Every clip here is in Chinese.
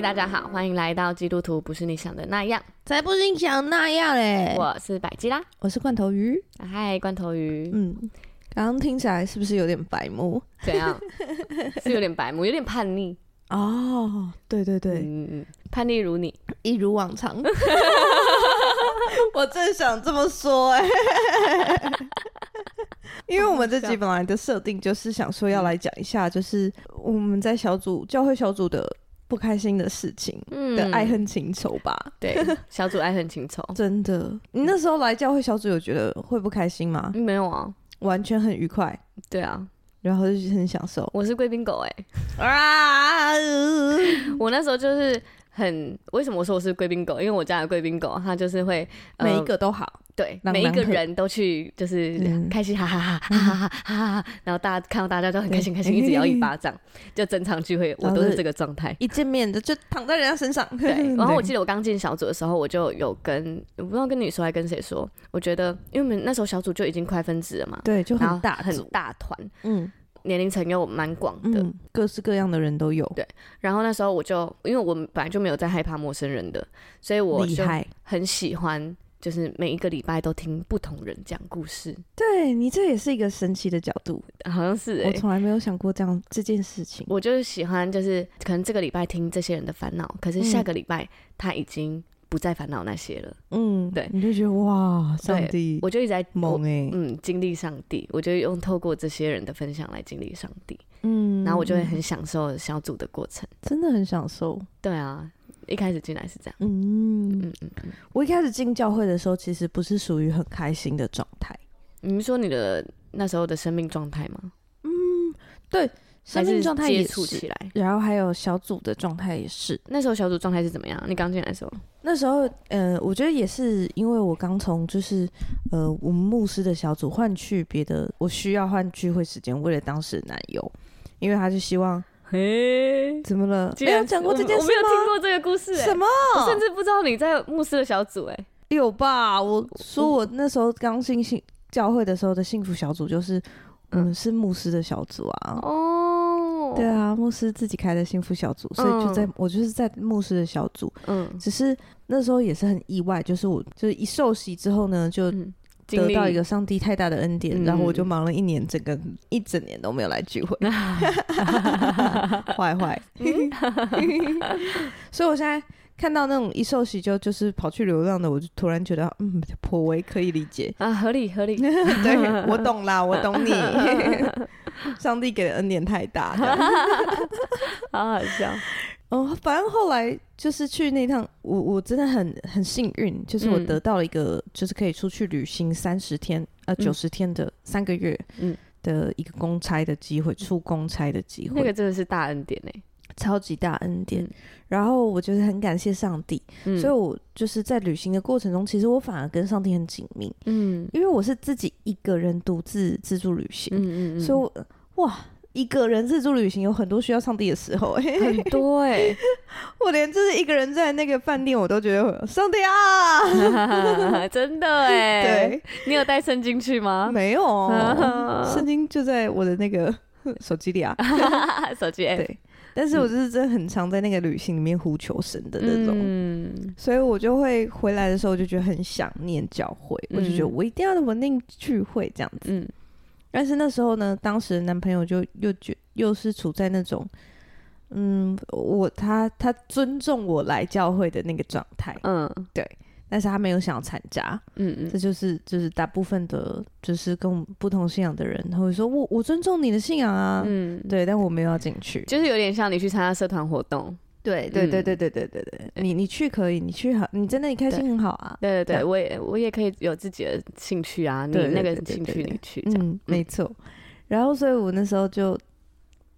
嗨，大家好，欢迎来到基督徒不是你想的那样，才不是你想的那样嘞！我是百基拉，我是罐头鱼。嗨，罐头鱼。嗯，刚刚听起来是不是有点白目？怎样？是有点白目，有点叛逆哦。对对对，嗯嗯，叛逆如你，一如往常。我正想这么说哎、欸，因为我们这集本来的设定就是想说要来讲一下，就是我们在小组教会小组的。不开心的事情的爱恨情仇吧，嗯、对，小组爱恨情仇，真的。你那时候来教会小组，有觉得会不开心吗？没有啊，完全很愉快。对啊，然后就很享受。我是贵宾狗哎、欸，啊！我那时候就是。很为什么我说我是贵宾狗？因为我家的贵宾狗，它就是会、呃、每一个都好，对，每一个人都去就是开心，哈哈哈哈哈哈哈哈，然后大家看到大家都很开心，开心一直摇一巴 掌，就整场聚会我都是这个状态，一见面的就躺在人家身上。对，然后我记得我刚进小组的时候，我就有跟我不知道跟你说还跟谁说，我觉得因为我们那时候小组就已经快分支了嘛，对，就很大很大团，嗯。年龄层又蛮广的、嗯，各式各样的人都有。对，然后那时候我就，因为我们本来就没有在害怕陌生人的，所以我就很喜欢，就是每一个礼拜都听不同人讲故事。对，你这也是一个神奇的角度，好像是、欸、我从来没有想过这样这件事情。我就是喜欢，就是可能这个礼拜听这些人的烦恼，可是下个礼拜他已经。不再烦恼那些了，嗯，对，你就觉得哇，上帝，我就一直在猛哎，嗯，经历上帝，我就用透过这些人的分享来经历上帝，嗯，然后我就会很享受小组的过程，真的很享受，对啊，一开始进来是这样，嗯。嗯嗯嗯，我一开始进教会的时候，其实不是属于很开心的状态，你们说你的那时候的生命状态吗？嗯，对。生命状态也接触起来，然后还有小组的状态也是。那时候小组状态是怎么样？你刚进来的时候？那时候，呃，我觉得也是因为我刚从就是呃我们牧师的小组换去别的，我需要换聚会时间，为了当时的男友，因为他就希望，嘿，怎么了？没有讲过这件事吗？我没有听过这个故事、欸，什么？我甚至不知道你在牧师的小组、欸，哎，有吧？我说我那时候刚进信教会的时候的幸福小组就是。嗯，是牧师的小组啊。哦，对啊，牧师自己开的幸福小组，所以就在、嗯、我就是在牧师的小组。嗯，只是那时候也是很意外，就是我就是一受洗之后呢，就得到一个上帝太大的恩典，然后我就忙了一年，整个一整年都没有来聚会，坏坏。所以我现在。看到那种一受洗就就是跑去流浪的，我就突然觉得，嗯，颇为可以理解啊，合理合理。对，我懂啦，我懂你。上帝给的恩典太大，好好笑。哦，反正后来就是去那趟，我我真的很很幸运，就是我得到了一个，嗯、就是可以出去旅行三十天，呃，九十天的三个月，嗯，的一个公差的机会，出公差的机会，那个真的是大恩典哎、欸。超级大恩典，嗯、然后我觉得很感谢上帝，嗯、所以我就是在旅行的过程中，其实我反而跟上帝很紧密，嗯，因为我是自己一个人独自自助旅行，嗯嗯嗯，所以我哇，一个人自助旅行有很多需要上帝的时候，很多哎、欸，我连就是一个人在那个饭店，我都觉得上帝啊，真的哎、欸，对，你有带圣经去吗？没有，圣经就在我的那个手机里啊，手机、欸、对。但是我就是真的很常在那个旅行里面呼求神的那种，嗯、所以我就会回来的时候就觉得很想念教会，嗯、我就觉得我一定要稳定聚会这样子。嗯、但是那时候呢，当时的男朋友就又觉又是处在那种，嗯，我他他尊重我来教会的那个状态，嗯，对。但是他没有想要参加，嗯嗯，这就是就是大部分的，就是跟我们不同信仰的人，他会说我我尊重你的信仰啊，嗯，对，但我没有要进去，就是有点像你去参加社团活动，对对对对对对对对，你你去可以，你去好，你在那里开心很好啊，对对对，我也我也可以有自己的兴趣啊，你那个兴趣你去，嗯，没错，然后所以我那时候就，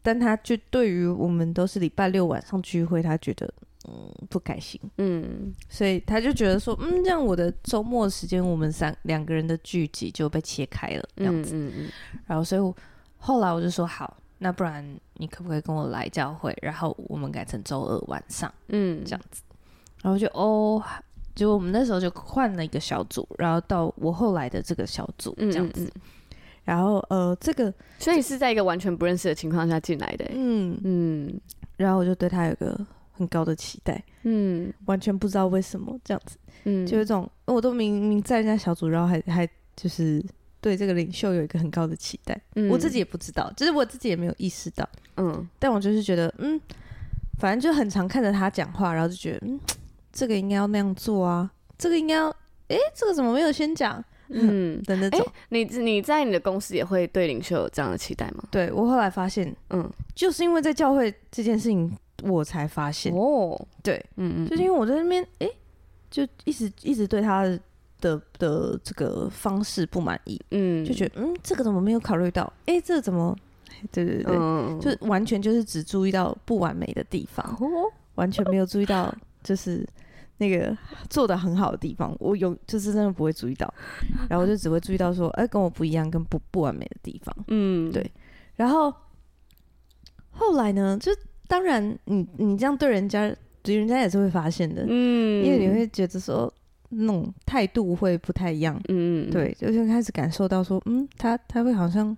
但他就对于我们都是礼拜六晚上聚会，他觉得。嗯，不开心。嗯，所以他就觉得说，嗯，这样我的周末时间，我们三两个人的聚集就被切开了，这样子。嗯嗯嗯。然后，所以我后来我就说，好，那不然你可不可以跟我来教会？然后我们改成周二晚上，嗯，这样子。然后就哦，就我们那时候就换了一个小组，然后到我后来的这个小组这样子。嗯嗯嗯然后呃，这个所以是在一个完全不认识的情况下进来的，嗯嗯。然后我就对他有个很高的期待，嗯，完全不知道为什么这样子，嗯，就有一种我都明明在人家小组，然后还还就是对这个领袖有一个很高的期待，嗯，我自己也不知道，就是我自己也没有意识到，嗯，但我就是觉得，嗯，反正就很常看着他讲话，然后就觉得，嗯，这个应该要那样做啊，这个应该要，哎，这个怎么没有先讲？嗯。的那种，欸、你你在你的公司也会对领袖有这样的期待吗？对，我后来发现，嗯，就是因为在教会这件事情，我才发现。哦，对，嗯嗯，就是因为我在那边，哎、欸，就一直一直对他的的，的这个方式不满意，嗯，就觉得，嗯，这个怎么没有考虑到？哎、欸，这个怎么？对对对，嗯、就完全就是只注意到不完美的地方，哦、完全没有注意到就是。那个做的很好的地方，我有就是真的不会注意到，然后我就只会注意到说，哎、欸，跟我不一样，跟不不完美的地方，嗯，对。然后后来呢，就当然你你这样对人家，对人家也是会发现的，嗯，因为你会觉得说那种态度会不太一样，嗯，对，就是开始感受到说，嗯，他他会好像，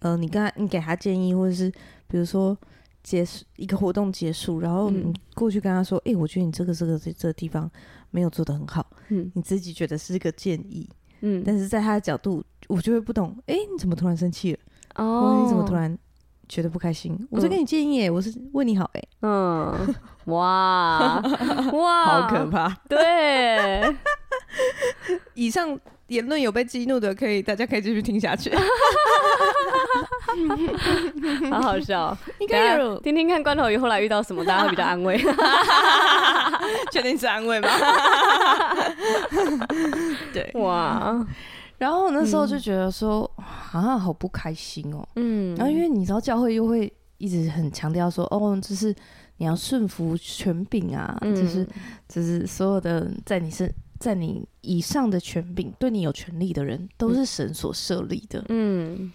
呃，你跟他你给他建议，或者是比如说。结束一个活动结束，然后你过去跟他说：“哎、嗯欸，我觉得你这个这个这这个地方没有做的很好。”嗯，你自己觉得是一个建议，嗯，但是在他的角度，我就会不懂。哎、欸，你怎么突然生气了？哦，你怎么突然觉得不开心？嗯、我在给你建议，哎，我是为你好，哎，嗯，哇哇，好可怕。对，以上。言论有被激怒的，可以大家可以继续听下去，好好笑。应该有听听看罐头鱼后来遇到什么，大家会比较安慰。确定是安慰吗？对，哇。然后那时候就觉得说，啊，好不开心哦。嗯。然后因为你知道教会又会一直很强调说，哦，就是你要顺服权柄啊，就是就是所有的在你身。在你以上的权柄，对你有权利的人，都是神所设立的。嗯，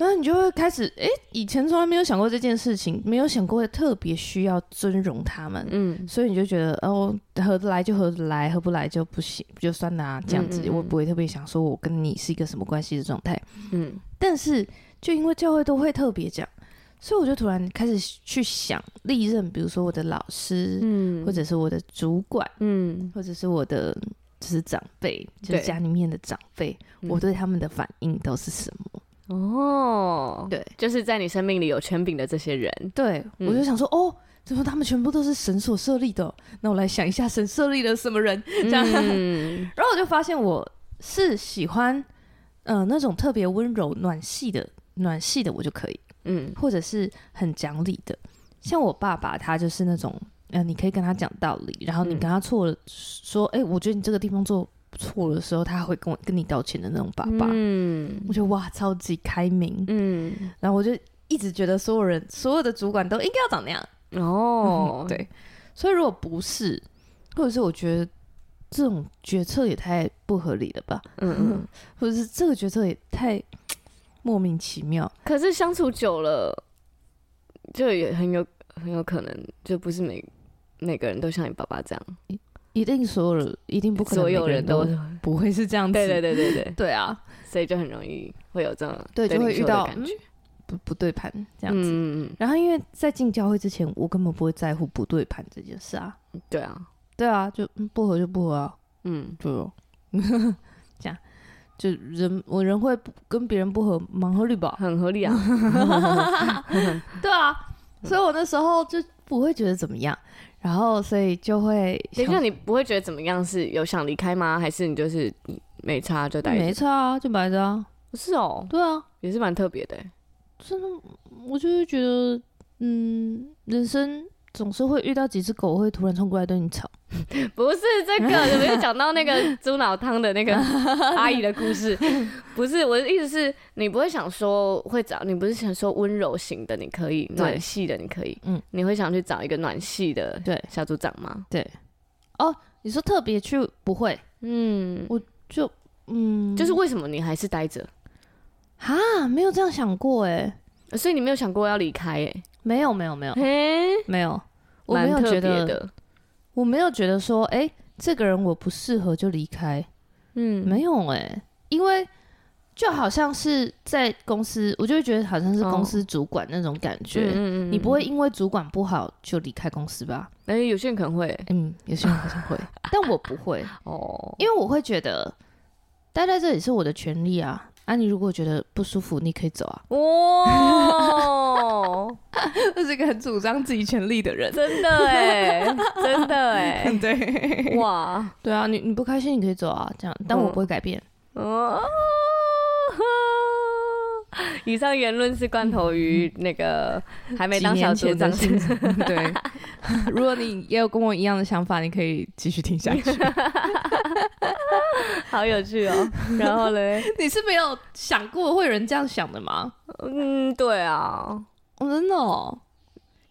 然后你就会开始，哎、欸，以前从来没有想过这件事情，没有想过特别需要尊荣他们。嗯，所以你就觉得，哦，合得来就合得来，合不来就不行，就算啦，这样子，嗯嗯嗯，我不会特别想说我跟你是一个什么关系的状态。嗯，但是就因为教会都会特别讲。所以我就突然开始去想历任，比如说我的老师，嗯，或者是我的主管，嗯，或者是我的就是长辈，就是家里面的长辈，我对他们的反应都是什么？哦，对，就是在你生命里有权柄的这些人，对，我就想说，哦，怎么他们全部都是神所设立的？那我来想一下，神设立了什么人？这样，然后我就发现我是喜欢，呃，那种特别温柔、暖系的、暖系的，我就可以。嗯，或者是很讲理的，像我爸爸，他就是那种，呃，你可以跟他讲道理，然后你跟他错了，说，哎、欸，我觉得你这个地方做错的时候，他会跟我跟你道歉的那种爸爸。嗯，我觉得哇，超级开明。嗯，然后我就一直觉得所有人，所有的主管都应该要长那样。哦、嗯，对，所以如果不是，或者是我觉得这种决策也太不合理了吧？嗯嗯，或者是这个决策也太。莫名其妙，可是相处久了，就也很有很有可能，就不是每每个人都像你爸爸这样，一一定所有人一定不可能，所有人都 不会是这样子，对对对对对，对啊，所以就很容易会有这种对，就会遇到感觉不不对盘这样子。嗯，然后因为在进教会之前，我根本不会在乎不对盘这件事啊。对啊，对啊，就不合就不合啊。嗯，就这样。就人，我人会跟别人不合，蛮合理吧？很合理啊。对啊，所以我那时候就不会觉得怎么样，然后所以就会。等一下，你不会觉得怎么样？是有想离开吗？还是你就是没差就待？没差啊，就摆着啊。是哦，对啊，也是蛮特别的。真的，我就是觉得，嗯，人生。总是会遇到几只狗会突然冲过来对你吵，不是这个，有没有讲到那个猪脑汤的那个 阿姨的故事？不是，我的意思是你不会想说会找，你不是想说温柔型的，你可以暖系的，你可以，嗯，你会想去找一个暖系的对小组长吗？对，哦，你说特别去不会，嗯，我就嗯，就是为什么你还是待着？哈，没有这样想过哎。所以你没有想过要离开？哎，没有，没有，没有，没有，我没有觉得，我没有觉得说，哎、欸，这个人我不适合就离开。嗯，没有哎、欸，因为。就好像是在公司，我就会觉得好像是公司主管那种感觉。哦、嗯嗯嗯，你不会因为主管不好就离开公司吧？哎、欸，有些人可能会，嗯，有些人好像会，但我不会哦，因为我会觉得待在这里是我的权利啊。啊，你如果觉得不舒服，你可以走啊。哦，这是一个很主张自己权利的人，真的哎，真的哎，对，哇，对啊，你你不开心你可以走啊，这样，但我不会改变。哦。以上言论是罐头鱼那个还没当小组长。心 对，如果你也有跟我一样的想法，你可以继续听下去。好有趣哦！然后嘞，你是没有想过会有人这样想的吗？嗯，对啊，哦、真的哦。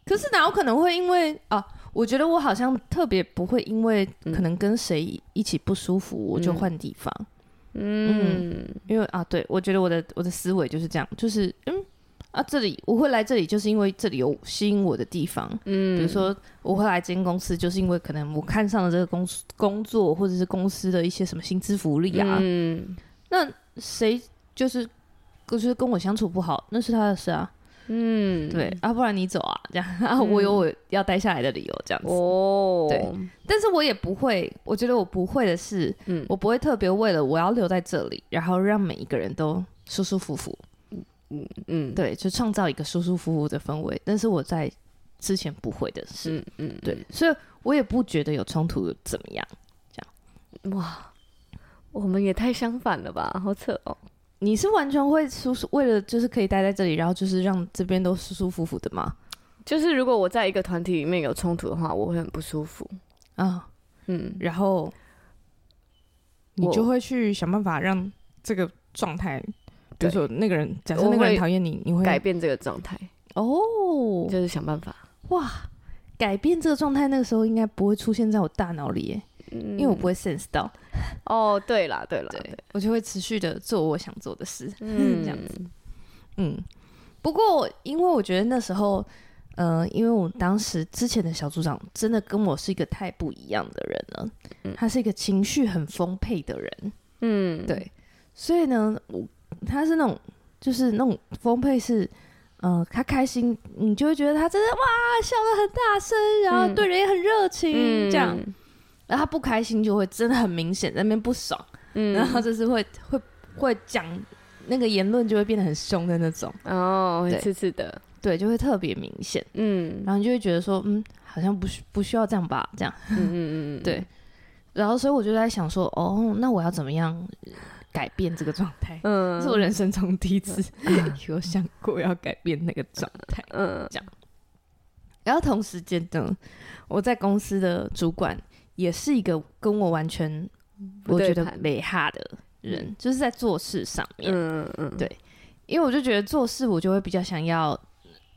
可是哪有可能会因为啊？我觉得我好像特别不会因为可能跟谁一起不舒服，我就换地方。嗯嗯，因为啊，对，我觉得我的我的思维就是这样，就是嗯啊，这里我会来这里，就是因为这里有吸引我的地方。嗯，比如说我会来这间公司，就是因为可能我看上了这个公司工作，或者是公司的一些什么薪资福利啊。嗯，那谁就是就是跟我相处不好，那是他的事啊。嗯，对啊，不然你走啊，这样啊，我有我要待下来的理由，这样子。哦，对，但是我也不会，我觉得我不会的是，嗯，我不会特别为了我要留在这里，然后让每一个人都舒舒服服，嗯嗯嗯，对，就创造一个舒舒服服的氛围。但是我在之前不会的是，嗯嗯，对，所以我也不觉得有冲突怎么样，这样。哇，我们也太相反了吧，好扯哦。你是完全会舒舒为了就是可以待在这里，然后就是让这边都舒舒服服的吗？就是如果我在一个团体里面有冲突的话，我会很不舒服啊。嗯，然后你就会去想办法让这个状态，比如说那个人，假设那个人讨厌你，你会改变这个状态。哦，就是想办法。哇，改变这个状态，那个时候应该不会出现在我大脑里耶。因为我不会 sense 到，哦，对啦，对啦，对，我就会持续的做我想做的事，嗯，这样子，嗯。不过，因为我觉得那时候，呃，因为我当时之前的小组长真的跟我是一个太不一样的人了，嗯，他是一个情绪很丰沛的人，嗯，对，所以呢，我他是那种就是那种丰沛是，呃，他开心，你就会觉得他真的哇笑得很大声，然后对人也很热情，嗯，这样。然后他不开心就会真的很明显，在那边不爽，嗯，然后就是会会会讲那个言论就会变得很凶的那种，哦，会刺刺的，对，就会特别明显，嗯，然后你就会觉得说，嗯，好像不需不需要这样吧，这样，嗯嗯嗯，对，然后所以我就在想说，哦，那我要怎么样改变这个状态？嗯，是我人生中第一次 有想过要改变那个状态，嗯，这样，然后同时间呢，我在公司的主管。也是一个跟我完全我觉得没哈的人，嗯、就是在做事上面，嗯嗯嗯，对，因为我就觉得做事我就会比较想要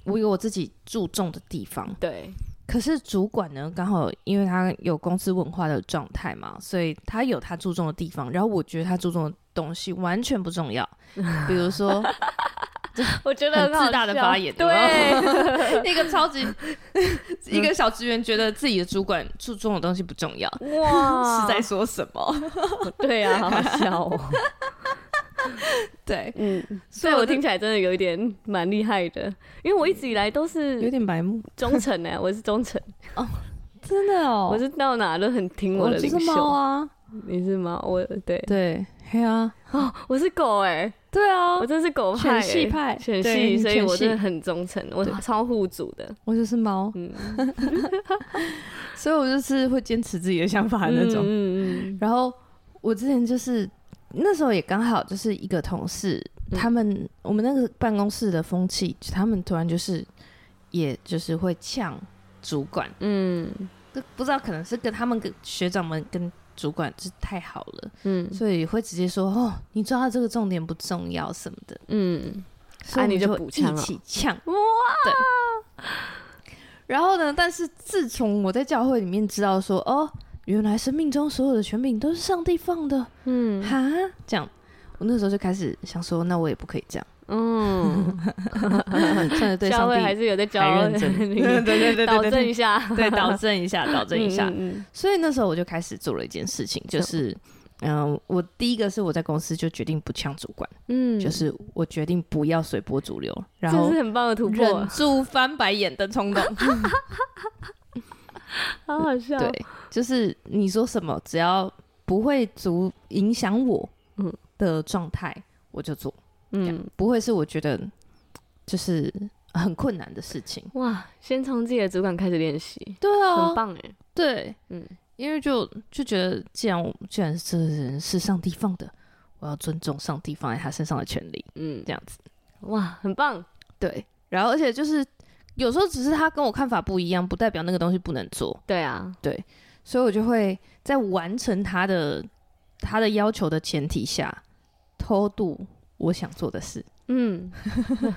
我有我自己注重的地方，对。可是主管呢，刚好因为他有公司文化的状态嘛，所以他有他注重的地方，然后我觉得他注重的东西完全不重要，比如说。我觉得很自大的发言，对，那 个超级一个小职员觉得自己的主管注重的东西不重要，哇，是在说什么？对呀，好好笑哦。对，嗯，所以我听起来真的有一点蛮厉害的，因为我一直以来都是有点白目。忠诚呢，我是忠诚。哦，真的哦，我是到哪都很听我的领袖。啊，你是猫，我对。对，对啊，哦，我是狗哎。对啊，我真是狗派，犬系派，犬系，所以我真的很忠诚，我超护主的。我就是猫，嗯，所以我就是会坚持自己的想法的那种。嗯嗯。然后我之前就是那时候也刚好就是一个同事，他们我们那个办公室的风气，他们突然就是，也就是会呛主管，嗯，不知道可能是跟他们跟学长们跟。主管是太好了，嗯，所以会直接说哦，你抓到这个重点不重要什么的，嗯，所以你就一起呛。哇，对。然后呢，但是自从我在教会里面知道说哦，原来生命中所有的权柄都是上帝放的，嗯，哈，这样，我那时候就开始想说，那我也不可以这样，嗯，算是对 上帝。还是有在教，认真，对对对，导正一下，对，导正一下，导正一下。所以那时候我就开始做了一件事情，就是，嗯，我第一个是我在公司就决定不呛主管，嗯，就是我决定不要随波逐流，然后这是很棒的突破，忍住翻白眼的冲动，好好笑。对，就是你说什么，只要不会足影响我，嗯。的状态，我就做。嗯，不会是我觉得就是很困难的事情。哇！先从自己的主管开始练习，对啊，很棒哎，对，嗯，因为就就觉得，既然我既然这人是上帝放的，我要尊重上帝放在他身上的权利，嗯，这样子，哇，很棒，对。然后而且就是有时候只是他跟我看法不一样，不代表那个东西不能做，对啊，对，所以我就会在完成他的他的要求的前提下偷渡。我想做的事，嗯，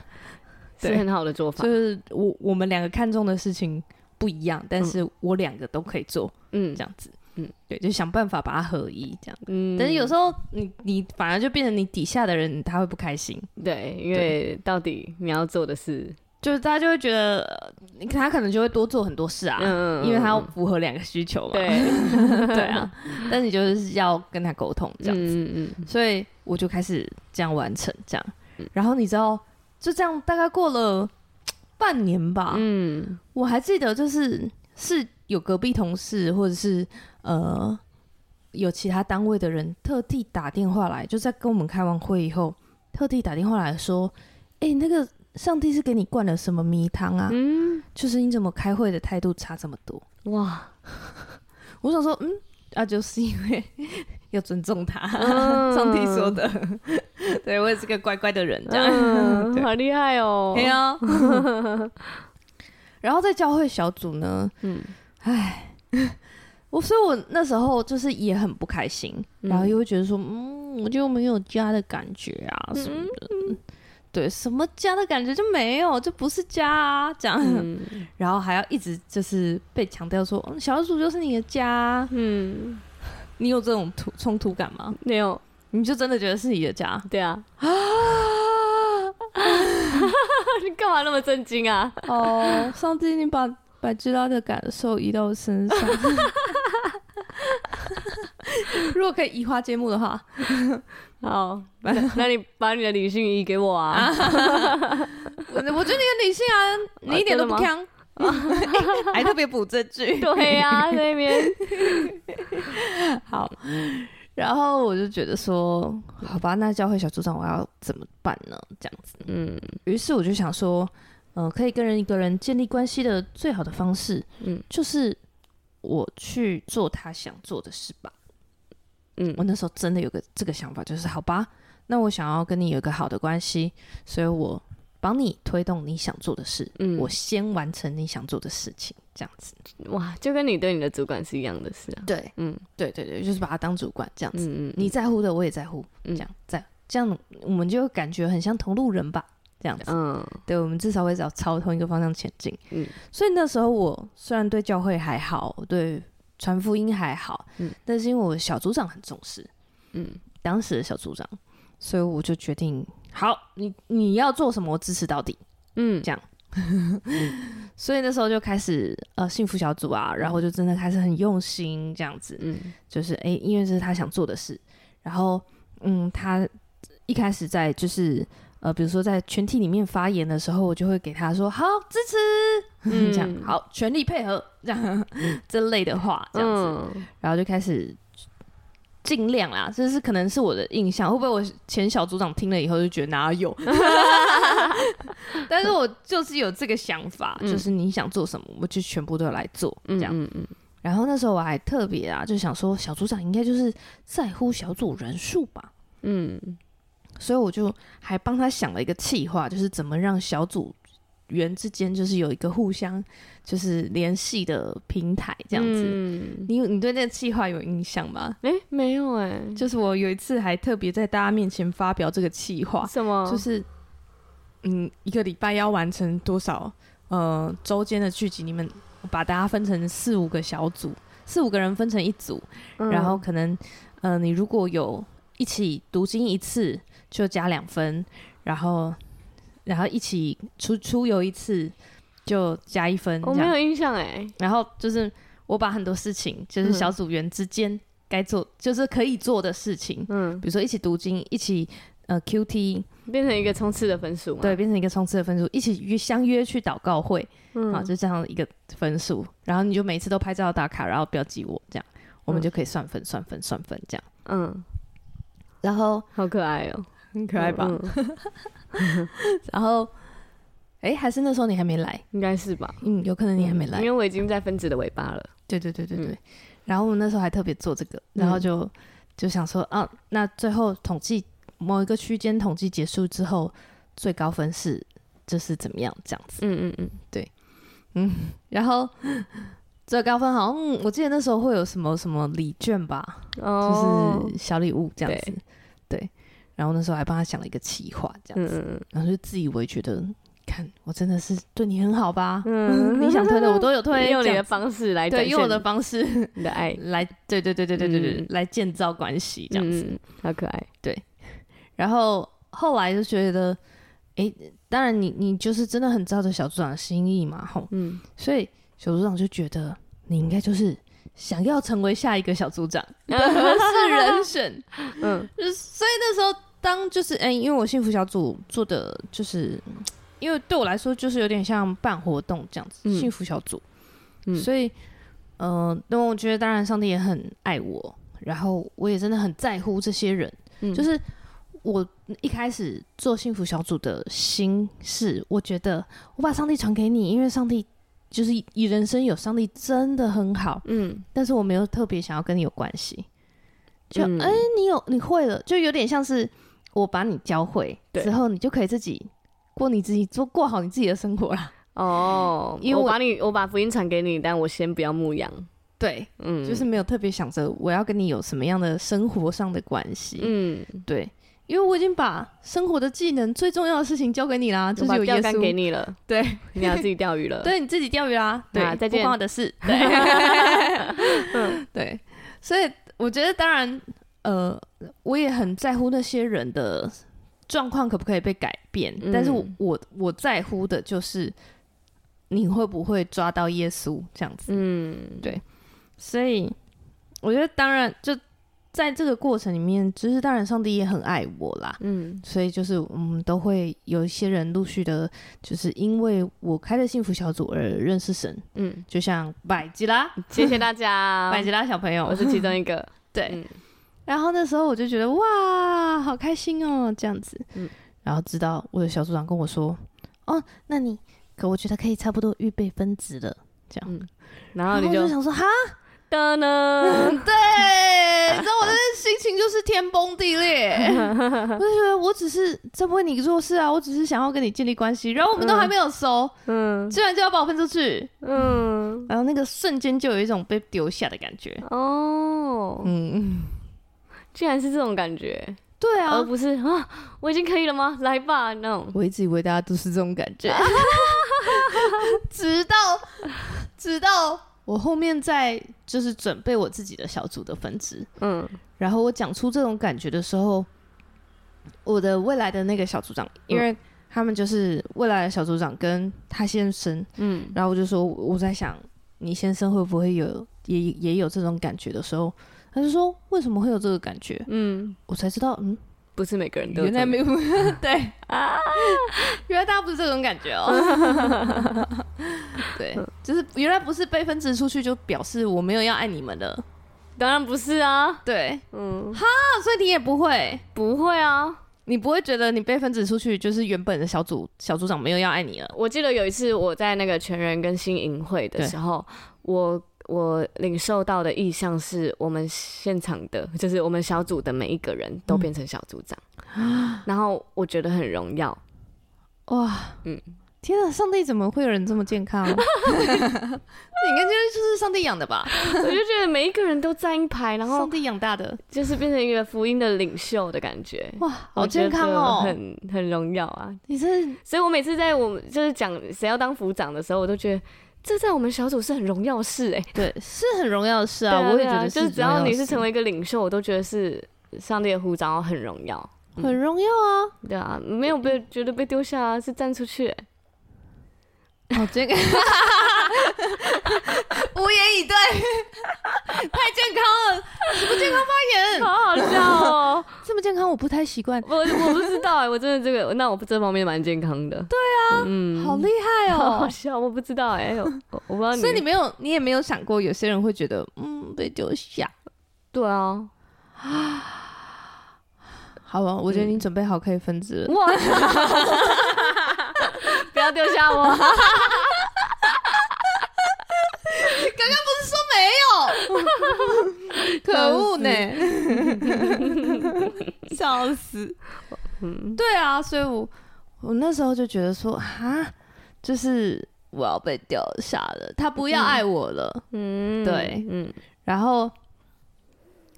是很好的做法。就是我我们两个看重的事情不一样，但是我两个都可以做，嗯，这样子，嗯，对，就想办法把它合一，这样，嗯。但是有时候你你反而就变成你底下的人他会不开心，对，因为到底你要做的事。就是大家就会觉得，他可能就会多做很多事啊，嗯、因为他要符合两个需求嘛。对，对啊。但你就是要跟他沟通这样子，嗯嗯、所以我就开始这样完成这样。然后你知道，就这样大概过了 半年吧。嗯，我还记得就是是有隔壁同事或者是呃有其他单位的人特地打电话来，就在跟我们开完会以后，特地打电话来说：“哎、欸，那个。”上帝是给你灌了什么迷汤啊？嗯，就是你怎么开会的态度差这么多？哇！我想说，嗯，啊，就是因为要尊重他，嗯、上帝说的。对，我也是个乖乖的人，这样，嗯、对好厉害哦！对啊。然后在教会小组呢，嗯，唉，我所以，我那时候就是也很不开心，嗯、然后又会觉得说，嗯，我就没有家的感觉啊什么的。嗯对，什么家的感觉就没有，就不是家啊，这样，嗯、然后还要一直就是被强调说，嗯，小组就是你的家，嗯，你有这种突冲突感吗？没有，你就真的觉得是你的家？对啊，啊，你干嘛那么震惊啊？哦，上帝，你把把知道的感受移到我身上。如果可以移花接木的话，好，那 那你把你的理性移给我啊！我 我觉得你很理性啊，你一点都不强，还特别补这句。对呀，那边好。然后我就觉得说，好吧，那教会小组长我要怎么办呢？这样子，嗯，于是我就想说，嗯，可以跟人一个人建立关系的最好的方式，嗯，就是。我去做他想做的事吧。嗯，我那时候真的有个这个想法，就是好吧，那我想要跟你有一个好的关系，所以我帮你推动你想做的事。嗯，我先完成你想做的事情，这样子。哇，就跟你对你的主管是一样的事啊。对，嗯，对对对，就是把他当主管这样子。嗯嗯，你在乎的我也在乎，这样在这样我们就感觉很像同路人吧。这样子，嗯，对，我们至少会找朝同一个方向前进，嗯，所以那时候我虽然对教会还好，对传福音还好，嗯，但是因为我小组长很重视，嗯，当时的小组长，所以我就决定，好，你你要做什么，我支持到底，嗯，这样，所以那时候就开始呃幸福小组啊，然后就真的开始很用心这样子，嗯，就是哎，因为这是他想做的事，然后嗯，他一开始在就是。呃，比如说在全体里面发言的时候，我就会给他说好支持，嗯，这样好全力配合这样 这类的话，这样子，嗯、然后就开始尽量啦，这是可能是我的印象，会不会我前小组长听了以后就觉得哪有？但是我就是有这个想法，嗯、就是你想做什么，我就全部都要来做，这样，嗯，嗯，嗯，然后那时候我还特别啊，就想说小组长应该就是在乎小组人数吧，嗯。所以我就还帮他想了一个企划，就是怎么让小组员之间就是有一个互相就是联系的平台这样子。嗯、你你对那个企划有印象吗？诶、欸，没有诶、欸，就是我有一次还特别在大家面前发表这个企划，什么？就是嗯，一个礼拜要完成多少呃周间的剧集？你们把大家分成四五个小组，四五个人分成一组，嗯、然后可能呃，你如果有一起读经一次。就加两分，然后然后一起出出游一次就加一分。我没有印象哎。然后就是我把很多事情，就是小组员之间该做，嗯、就是可以做的事情，嗯，比如说一起读经，一起呃 QT，变成一个冲刺的分数，对，变成一个冲刺的分数，一起约相约去祷告会，嗯，啊，就这样一个分数。然后你就每次都拍照打卡，然后标记我，这样我们就可以算分、算分、算分这样，嗯。然后好可爱哦，很可爱吧？嗯、然后，哎、欸，还是那时候你还没来，应该是吧？嗯，有可能你还没来，因为我已经在分子的尾巴了。对对对对对。嗯、然后我们那时候还特别做这个，然后就、嗯、就想说，啊，那最后统计某一个区间统计结束之后，最高分是就是怎么样这样子？嗯嗯嗯，对，嗯，然后。最高分好像我记得那时候会有什么什么礼券吧，oh, 就是小礼物这样子，对，对。然后那时候还帮他想了一个企划这样子，嗯、然后就自以为觉得，看我真的是对你很好吧，嗯，你想推的我都有推，用你的方式来对，用我的方式你的爱。来，对对对对对对对，嗯、来建造关系这样子，嗯、好可爱，对。然后后来就觉得，哎、欸，当然你你就是真的很照着小组长的心意嘛，吼，嗯，所以。小组长就觉得你应该就是想要成为下一个小组长 的合适人选，嗯，就是所以那时候当就是哎、欸，因为我幸福小组做的就是，因为对我来说就是有点像办活动这样子，嗯、幸福小组，嗯，所以呃，那我觉得当然上帝也很爱我，然后我也真的很在乎这些人，嗯，就是我一开始做幸福小组的心是，我觉得我把上帝传给你，因为上帝。就是以人生有上帝真的很好，嗯，但是我没有特别想要跟你有关系，就哎、嗯。欸，你有你会了，就有点像是我把你教会之后，你就可以自己过你自己做过好你自己的生活了。哦，因为我，我把你我把福音传给你，但我先不要牧羊，对，嗯，就是没有特别想着我要跟你有什么样的生活上的关系，嗯，对。因为我已经把生活的技能最重要的事情交给你啦，就是有钓竿给你了，对，你要自己钓鱼了，对，你自己钓鱼啦，对，再见，不关我的事，对，嗯，对，所以我觉得当然，呃，我也很在乎那些人的状况可不可以被改变，嗯、但是我我我在乎的就是你会不会抓到耶稣这样子，嗯，对，所以我觉得当然就。在这个过程里面，就是当然上帝也很爱我啦，嗯，所以就是我们都会有一些人陆续的，就是因为我开的幸福小组而认识神，嗯，就像百吉拉，谢谢大家，百吉拉小朋友，我是其中一个，对，嗯、然后那时候我就觉得哇，好开心哦，这样子，嗯，然后直到我的小组长跟我说，哦，那你可我觉得可以差不多预备分子了，这样，嗯、然后你就，就想说哈。对，你知道我的心情就是天崩地裂。我就觉得我只是在为你做事啊，我只是想要跟你建立关系，然后我们都还没有熟，嗯，居然就要把我分出去，嗯，然后那个瞬间就有一种被丢下的感觉。哦，嗯，居然是这种感觉，对啊，而不是啊，我已经可以了吗？来吧，那种。我一直以为大家都是这种感觉，直 到直到。我后面在就是准备我自己的小组的分支，嗯，然后我讲出这种感觉的时候，我的未来的那个小组长，因为他们就是未来的小组长跟他先生，嗯，然后我就说我在想你先生会不会有也也有这种感觉的时候，他就说为什么会有这个感觉？嗯，我才知道，嗯。不是每个人都原来没有 对啊，原来大家不是这种感觉哦、喔。对，就是原来不是被分支出去就表示我没有要爱你们的，当然不是啊。对，嗯，哈，所以你也不会，不会啊，你不会觉得你被分支出去就是原本的小组小组长没有要爱你了。我记得有一次我在那个全人更新营会的时候，我。我领受到的意向是我们现场的，就是我们小组的每一个人都变成小组长，嗯、然后我觉得很荣耀。哇，嗯，天啊，上帝怎么会有人这么健康？你应该就是上帝养的吧？我就觉得每一个人都站一排，然后上帝养大的，就是变成一个福音的领袖的感觉。哇，好健康哦，很很荣耀啊！你是，所以我每次在我们就是讲谁要当副长的时候，我都觉得。这在我们小组是很荣耀的事哎，对，是很荣耀的事啊，我也觉得是。就是只要你是成为一个领袖，我都觉得是上帝的呼召很荣耀。很荣耀啊。对啊，没有被觉得被丢下啊，是站出去。哦，这个 无言以对，太健康了，什么健康发言？好好笑哦，这么健康我不太习惯。我我不知道哎，我真的这个，那我这方面蛮健康的。对啊，嗯，好厉害哦，好好笑，我不知道哎，我我不知道。所以你没有，你也没有想过，有些人会觉得，嗯，被丢下。对啊，好吧，我觉得你准备好可以分支了。哇！不要丢下我！刚刚不是说没有？可恶呢！笑死！嗯，对啊，所以我我那时候就觉得说啊，就是我要被丢下了，他不要爱我了。嗯，对，嗯，然后，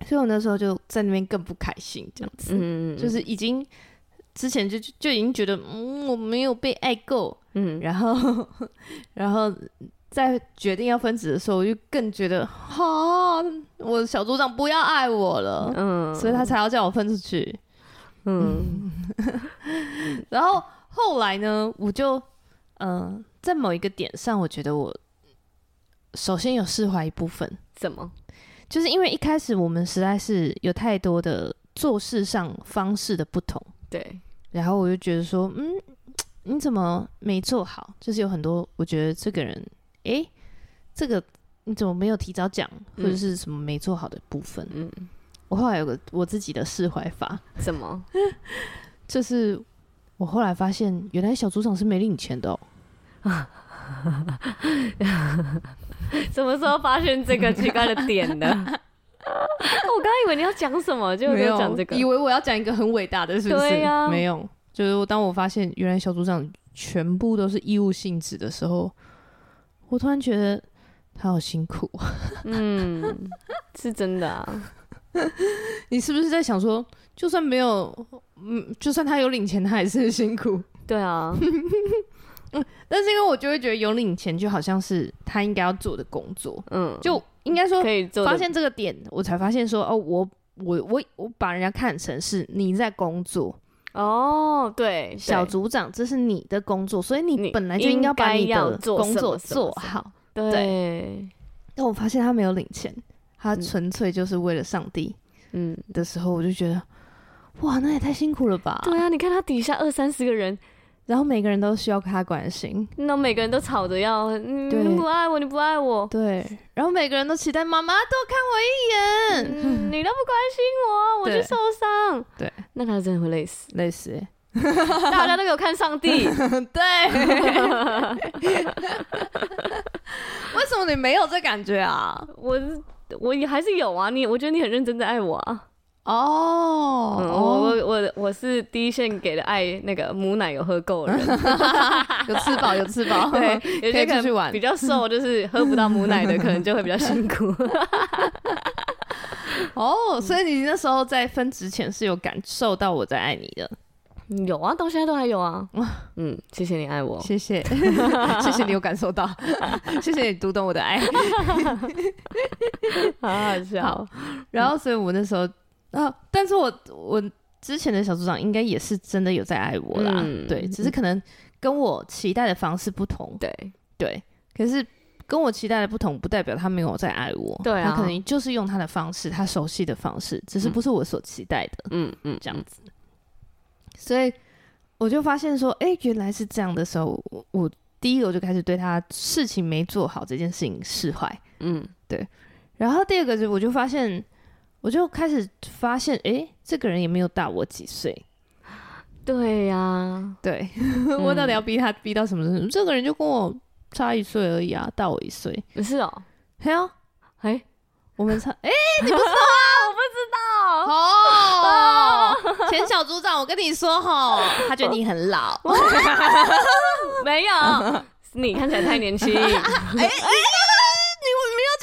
所以我那时候就在那边更不开心，这样子，嗯，就是已经。之前就就已经觉得，嗯，我没有被爱够，嗯，然后，然后在决定要分组的时候，我就更觉得，哈，我小组长不要爱我了，嗯，所以他才要叫我分出去，嗯，然后后来呢，我就，嗯、呃，在某一个点上，我觉得我首先有释怀一部分，怎么？就是因为一开始我们实在是有太多的做事上方式的不同，对。然后我就觉得说，嗯，你怎么没做好？就是有很多，我觉得这个人，诶，这个你怎么没有提早讲，或者是什么没做好的部分？嗯，我后来有个我自己的释怀法，什么？就是我后来发现，原来小组长是没领钱的哦。什么时候发现这个奇怪的点的？我刚刚以为你要讲什么，就没有讲这个。以为我要讲一个很伟大的，是不是？啊、没有，就是当我发现原来小组长全部都是义务性质的时候，我突然觉得他好辛苦。嗯，是真的啊。你是不是在想说，就算没有，嗯，就算他有领钱，他也是很辛苦。对啊。嗯，但是因为我就会觉得有领钱就好像是他应该要做的工作。嗯，就。应该说，发现这个点，我才发现说，哦，我我我我把人家看成是你在工作哦，对，小组长，这是你的工作，所以你本来就应该把你的工作做好。对，但我发现他没有领钱，他纯粹就是为了上帝。嗯，的时候我就觉得，哇，那也太辛苦了吧？对啊，你看他底下二三十个人。然后每个人都需要他关心，那每个人都吵着要你不爱我，你不爱我。对，然后每个人都期待妈妈多看我一眼，嗯、你都不关心我，我就受伤。对，那他真的会累死，累死、欸。大家都给我看上帝。对。为什么你没有这感觉啊？我我也还是有啊，你我觉得你很认真的爱我啊。哦，我我我我是第一线给的爱，那个母奶有喝够了，有吃饱有吃饱，对，有 些可能去玩比较瘦，就是喝不到母奶的，可能就会比较辛苦。哦，所以你那时候在分值前是有感受到我在爱你的？有啊，到现在都还有啊。嗯，谢谢你爱我，谢谢，谢谢你有感受到，谢谢你读懂我的爱，好好笑。然后，所以我那时候。啊！但是我我之前的小组长应该也是真的有在爱我啦，嗯、对，只是可能跟我期待的方式不同，对对。可是跟我期待的不同，不代表他没有在爱我，对啊，他可能就是用他的方式，他熟悉的方式，只是不是我所期待的，嗯嗯，这样子。所以我就发现说，哎、欸，原来是这样的时候，我我第一个我就开始对他事情没做好这件事情释怀，嗯，对。然后第二个就我就发现。我就开始发现，哎、欸，这个人也没有大我几岁。对呀、啊，对，我到底要逼他逼到什么程度？这个人就跟我差一岁而已啊，大我一岁。是哦，嘿啊，哎，我们差，哎、欸，你不知道啊？我不知道。哦，前小组长，我跟你说哈，他觉得你很老。没有，你看起来太年轻。哎哎、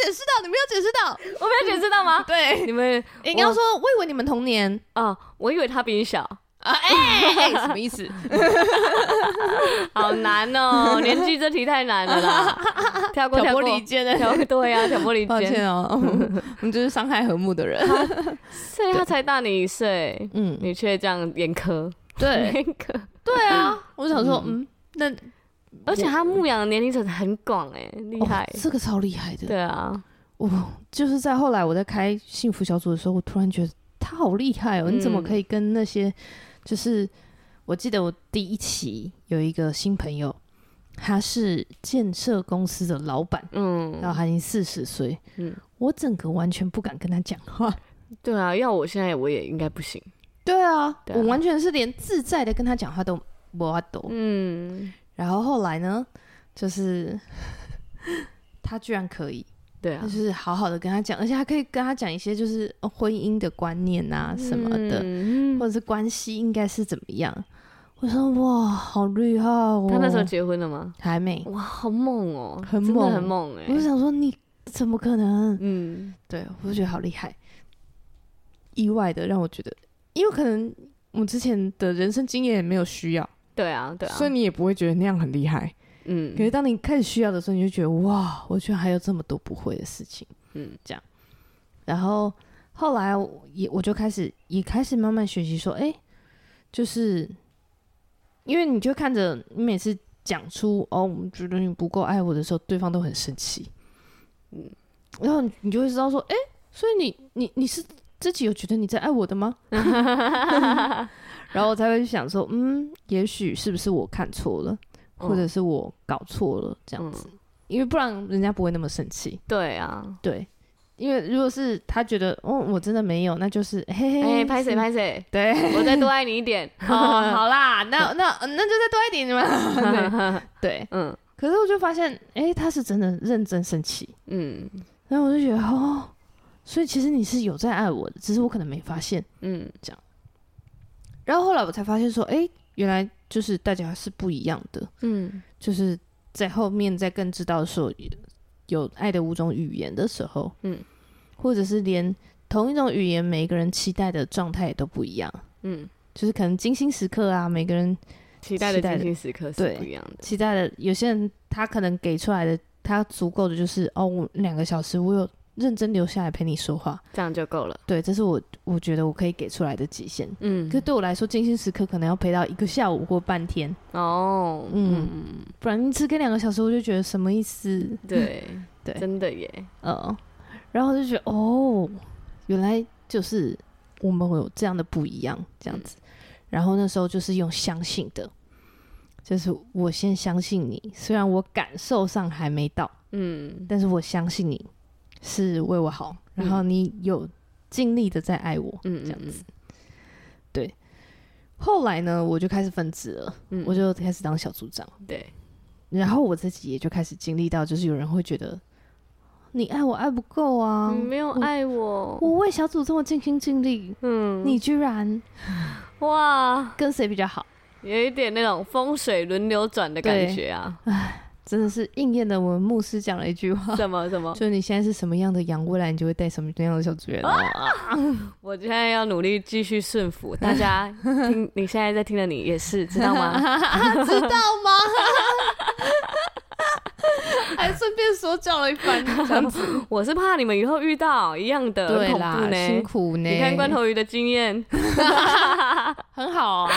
解释到，你没有解释到，我没有解释到吗？对，你们应该说，我以为你们同年啊，我以为他比你小啊，哎哎，什么意思？好难哦，年纪这题太难了啦，跳过跳过。挑拨离间的，挑对呀，挑拨离间。抱歉哦，我们就是伤害和睦的人。所以他才大你一岁，嗯，你却这样严苛，对，严苛，对啊。我想说，嗯，那而且他牧羊的年龄层很广，哎，厉害，这个超厉害的。对啊，我就是在后来我在开幸福小组的时候，我突然觉得他好厉害哦，你怎么可以跟那些？就是我记得我第一期有一个新朋友，他是建设公司的老板，嗯，然后他已经四十岁，嗯，我整个完全不敢跟他讲话。对啊，要我现在我也应该不行。对啊，我完全是连自在的跟他讲话都没法度。嗯，然后后来呢，就是 他居然可以。对啊，就是好好的跟他讲，而且还可以跟他讲一些就是婚姻的观念啊什么的，嗯、或者是关系应该是怎么样。我说哇，好厉害哦！他那时候结婚了吗？还没。哇，好猛哦，很猛，很猛哎！我就想说，你怎么可能？嗯，对，我就觉得好厉害。意外的让我觉得，因为可能我之前的人生经验也没有需要。对啊，对啊，所以你也不会觉得那样很厉害。嗯，可是当你开始需要的时候，你就觉得哇，我居然还有这么多不会的事情，嗯，这样。然后后来也我就开始也开始慢慢学习说，哎、欸，就是因为你就看着你每次讲出哦，我觉得你不够爱我的时候，对方都很生气，嗯，然后你就会知道说，哎、欸，所以你你你是自己有觉得你在爱我的吗？然后我才会去想说，嗯，也许是不是我看错了。或者是我搞错了这样子，嗯、因为不然人家不会那么生气。对啊，对，因为如果是他觉得哦，我真的没有，那就是嘿嘿，拍谁拍谁，对，我再多爱你一点。哦，好啦，那 那那就再多一点，你 们对，嗯。可是我就发现，哎、欸，他是真的认真生气，嗯。然后我就觉得，哦，所以其实你是有在爱我的，只是我可能没发现，嗯，这样。然后后来我才发现说，哎、欸。原来就是大家是不一样的，嗯，就是在后面再更知道说有爱的五种语言的时候，嗯，或者是连同一种语言，每个人期待的状态也都不一样，嗯，就是可能精心时刻啊，每个人期待的精心时刻是不一样的，期待的有些人他可能给出来的他足够的就是哦，我两个小时我有。认真留下来陪你说话，这样就够了。对，这是我我觉得我可以给出来的极限。嗯，可是对我来说，精心时刻可能要陪到一个下午或半天。哦，嗯，嗯，不然你只给两个小时，我就觉得什么意思？对 对，真的耶。嗯，然后就觉得哦，原来就是我们会有这样的不一样，这样子。嗯，然后那时候就是用相信的，就是我先相信你，虽然我感受上还没到，嗯，但是我相信你。是为我好，然后你有尽力的在爱我，嗯，这样子。对，后来呢，我就开始分职了，嗯，我就开始当小组长，对。然后我自己也就开始经历到，就是有人会觉得你爱我爱不够啊，你没有爱我，我为小组这么尽心尽力，嗯，你居然哇。跟谁比较好？有一点那种风水轮流转的感觉啊，唉。真的是应验了我们牧师讲了一句话，什么什么？就是你现在是什么样的羊，未来你就会带什么样的小组员。啊、我现在要努力继续顺服大家听。你现在在听的你也是知道吗？知道吗？还顺便说教了一番，这样子。我是怕你们以后遇到一样的，对啦，辛苦呢。你看罐头鱼的经验，很好啊。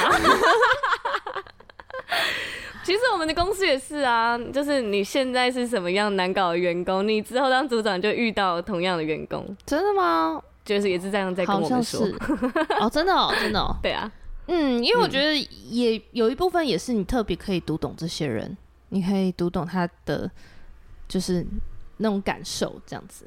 其实我们的公司也是啊，就是你现在是什么样难搞的员工，你之后当组长就遇到同样的员工。真的吗？就是也是这样在跟我们说。哦，真的哦，真的哦。对啊，嗯，因为我觉得也有一部分也是你特别可以读懂这些人，你可以读懂他的就是那种感受这样子。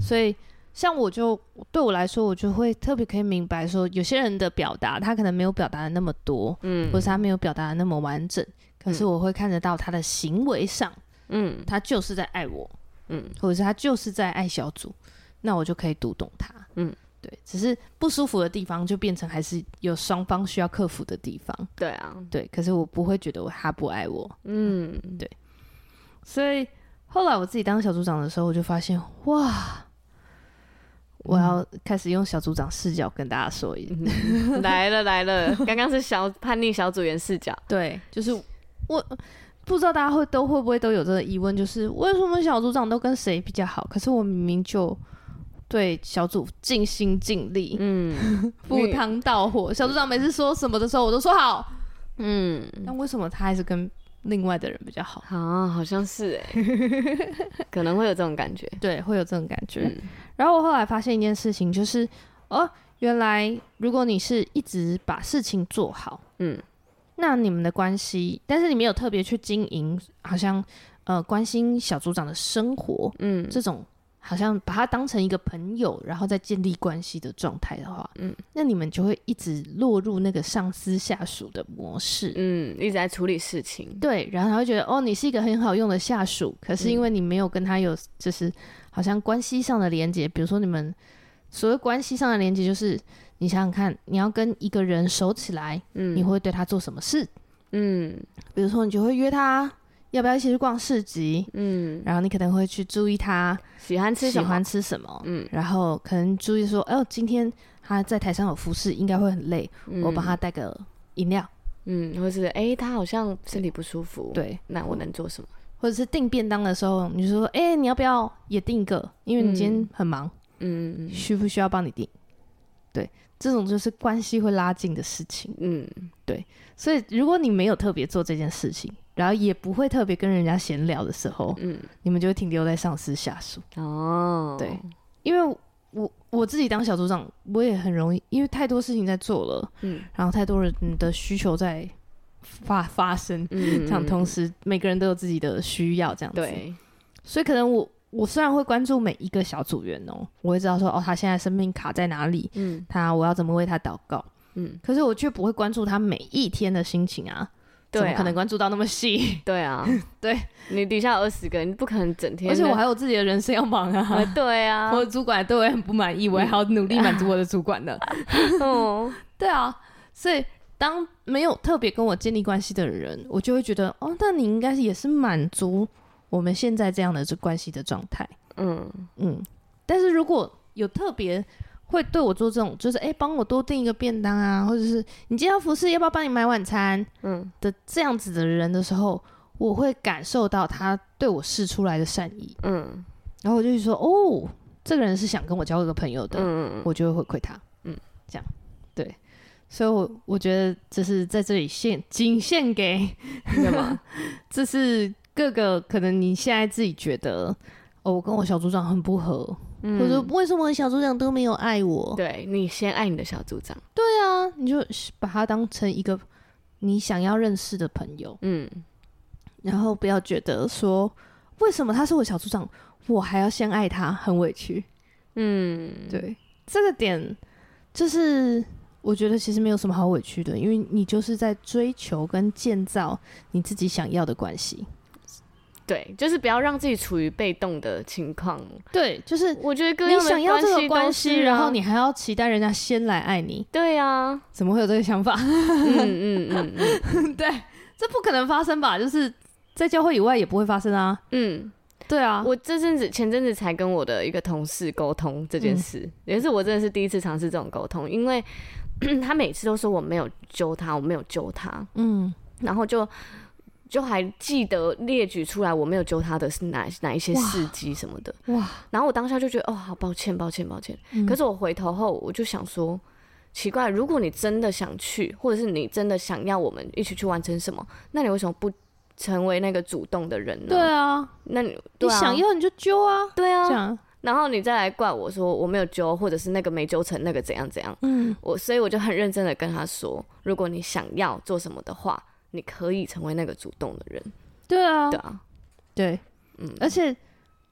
所以像我就对我来说，我就会特别可以明白说，有些人的表达他可能没有表达的那么多，嗯，或是他没有表达的那么完整。可是我会看得到他的行为上，嗯，他就是在爱我，嗯，或者是他就是在爱小组，那我就可以读懂他，嗯，对。只是不舒服的地方就变成还是有双方需要克服的地方，对啊，对。可是我不会觉得他不爱我，嗯，对。所以后来我自己当小组长的时候，我就发现哇，我要开始用小组长视角跟大家说一来了来了，刚刚是小叛逆小组员视角，对，就是我不知道大家会都会不会都有这个疑问，就是为什么小组长都跟谁比较好？可是我明明就对小组尽心尽力，嗯，赴汤蹈火。小组长每次说什么的时候，我都说好，嗯，那为什么他还是跟另外的人比较好？啊，好像是哎，可能会有这种感觉，对，会有这种感觉。嗯、然后我后来发现一件事情，就是哦，原来如果你是一直把事情做好，嗯。那你们的关系，但是你没有特别去经营，好像呃关心小组长的生活，嗯，这种好像把他当成一个朋友，然后再建立关系的状态的话，嗯，那你们就会一直落入那个上司下属的模式，嗯，一直在处理事情，对，然后他会觉得哦，你是一个很好用的下属，可是因为你没有跟他有就是好像关系上的连接，比如说你们所谓关系上的连接就是。你想想看，你要跟一个人熟起来，嗯，你会对他做什么事？嗯，比如说你就会约他，要不要一起去逛市集？嗯，然后你可能会去注意他喜欢吃喜欢吃什么，嗯，然后可能注意说，哦，今天他在台上有服饰，应该会很累，嗯，我帮他带个饮料，嗯，或者是哎，欸，他好像身体不舒服，对，那我能做什么？或者是订便当的时候，你就说，哎，欸，你要不要也订一个？因为你今天很忙，嗯，需不需要帮你订？对。这种就是关系会拉近的事情，嗯，对，所以如果你没有特别做这件事情，然后也不会特别跟人家闲聊的时候，嗯，你们就会停留在上司下属哦，对，因为我我自己当小组长，我也很容易，因为太多事情在做了，嗯，然后太多人的需求在发发生，嗯，这样同时每个人都有自己的需要，这样子，对，所以可能我。我虽然会关注每一个小组员哦，我会知道说哦，他现在生命卡在哪里，嗯，他我要怎么为他祷告，嗯，可是我却不会关注他每一天的心情啊，对啊，怎么可能关注到那么细？对啊，对，你底下有二十个人，你不可能整天，而且我还有自己的人生要忙啊，呃、对啊，我的主管对我也很不满意，我还要努力满足我的主管呢，哦，对啊，所以当没有特别跟我建立关系的人，我就会觉得哦，那你应该也是满足。我们现在这样的这关系的状态，嗯。嗯，但是如果有特别会对我做这种，就是哎，帮我多订一个便当啊，或者是你今天要服饰，要不要帮你买晚餐，嗯。的这样子的人的时候，我会感受到他对我试出来的善意，嗯，然后我就会说，哦，这个人是想跟我交个朋友的，嗯，我就会回馈他，嗯，这样，对，所以我我觉得这是在这里献仅献给干嘛？这是。各个可能你现在自己觉得，哦，我跟我小组长很不合，嗯、或者为什么小组长都没有爱我？对，你先爱你的小组长。对啊，你就把他当成一个你想要认识的朋友，嗯，然后不要觉得说为什么他是我小组长，我还要先爱他，很委屈。嗯，对，这个点就是我觉得其实没有什么好委屈的，因为你就是在追求跟建造你自己想要的关系。对，就是不要让自己处于被动的情况。对，就是我觉得你想要这个关系，然后你还要期待人家先来爱你。对啊，怎么会有这个想法？嗯嗯嗯嗯，对，这不可能发生吧？就是在教会以外也不会发生啊。嗯，对啊，我这阵子前阵子才跟我的一个同事沟通这件事，也是我真的是第一次尝试这种沟通，因为 他每次都说我没有揪他，我没有揪他。嗯，然后就。就还记得列举出来，我没有揪他的是哪哪一些事迹什么的哇，哇！然后我当下就觉得哦，好抱歉，抱歉，抱歉。嗯、可是我回头后，我就想说，奇怪，如果你真的想去，或者是你真的想要我们一起去完成什么，那你为什么不成为那个主动的人呢？对啊，那你，你想要你就揪啊，对啊。样然后你再来怪我说我没有揪，或者是那个没揪成那个怎样怎样。嗯，我所以我就很认真的跟他说，如果你想要做什么的话。你可以成为那个主动的人，对啊，对啊，对，嗯，而且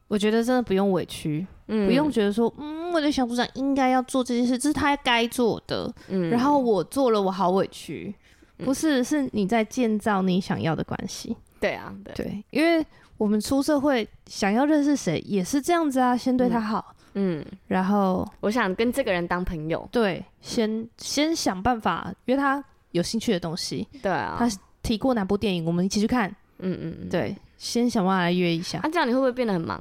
我觉得真的不用委屈，嗯，不用觉得说，嗯，我的小组长应该要做这件事，这是他该做的，嗯，然后我做了，我好委屈，不是，是你在建造你想要的关系，对啊，对，对，因为我们出社会想要认识谁也是这样子啊，先对他好，嗯，然后我想跟这个人当朋友，对，先先想办法约他有兴趣的东西，对啊，他。提过哪部电影，我们一起去看。嗯嗯嗯，对，先想办法来约一下。啊，这样你会不会变得很忙？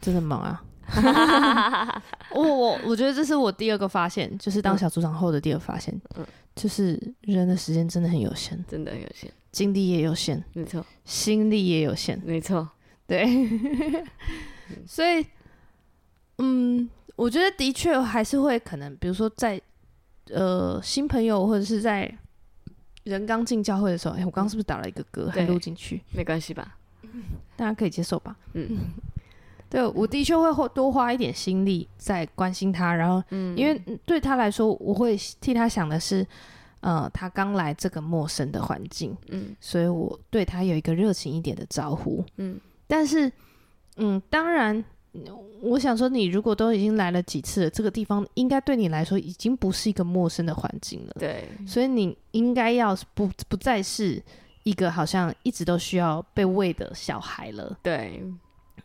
真的很忙啊！我我我觉得这是我第二个发现，就是当小组长后的第二个发现，嗯，就是人的时间真的很有限，真的很有限，精力也有限，没错，心力也有限，没错，对，所以，嗯，我觉得的确还是会可能，比如说在呃新朋友或者是在人刚进教会的时候，哎，我刚刚是不是打了一个嗝还录进去？没关系吧？大家可以接受吧？嗯。对，我的确会多花一点心力在关心他，然后，嗯因为对他来说，我会替他想的是，呃，他刚来这个陌生的环境，嗯，所以我对他有一个热情一点的招呼，嗯，但是，嗯，当然，我想说，你如果都已经来了几次了，这个地方应该对你来说已经不是一个陌生的环境了，对，所以你应该要不不再是一个好像一直都需要被喂的小孩了，对。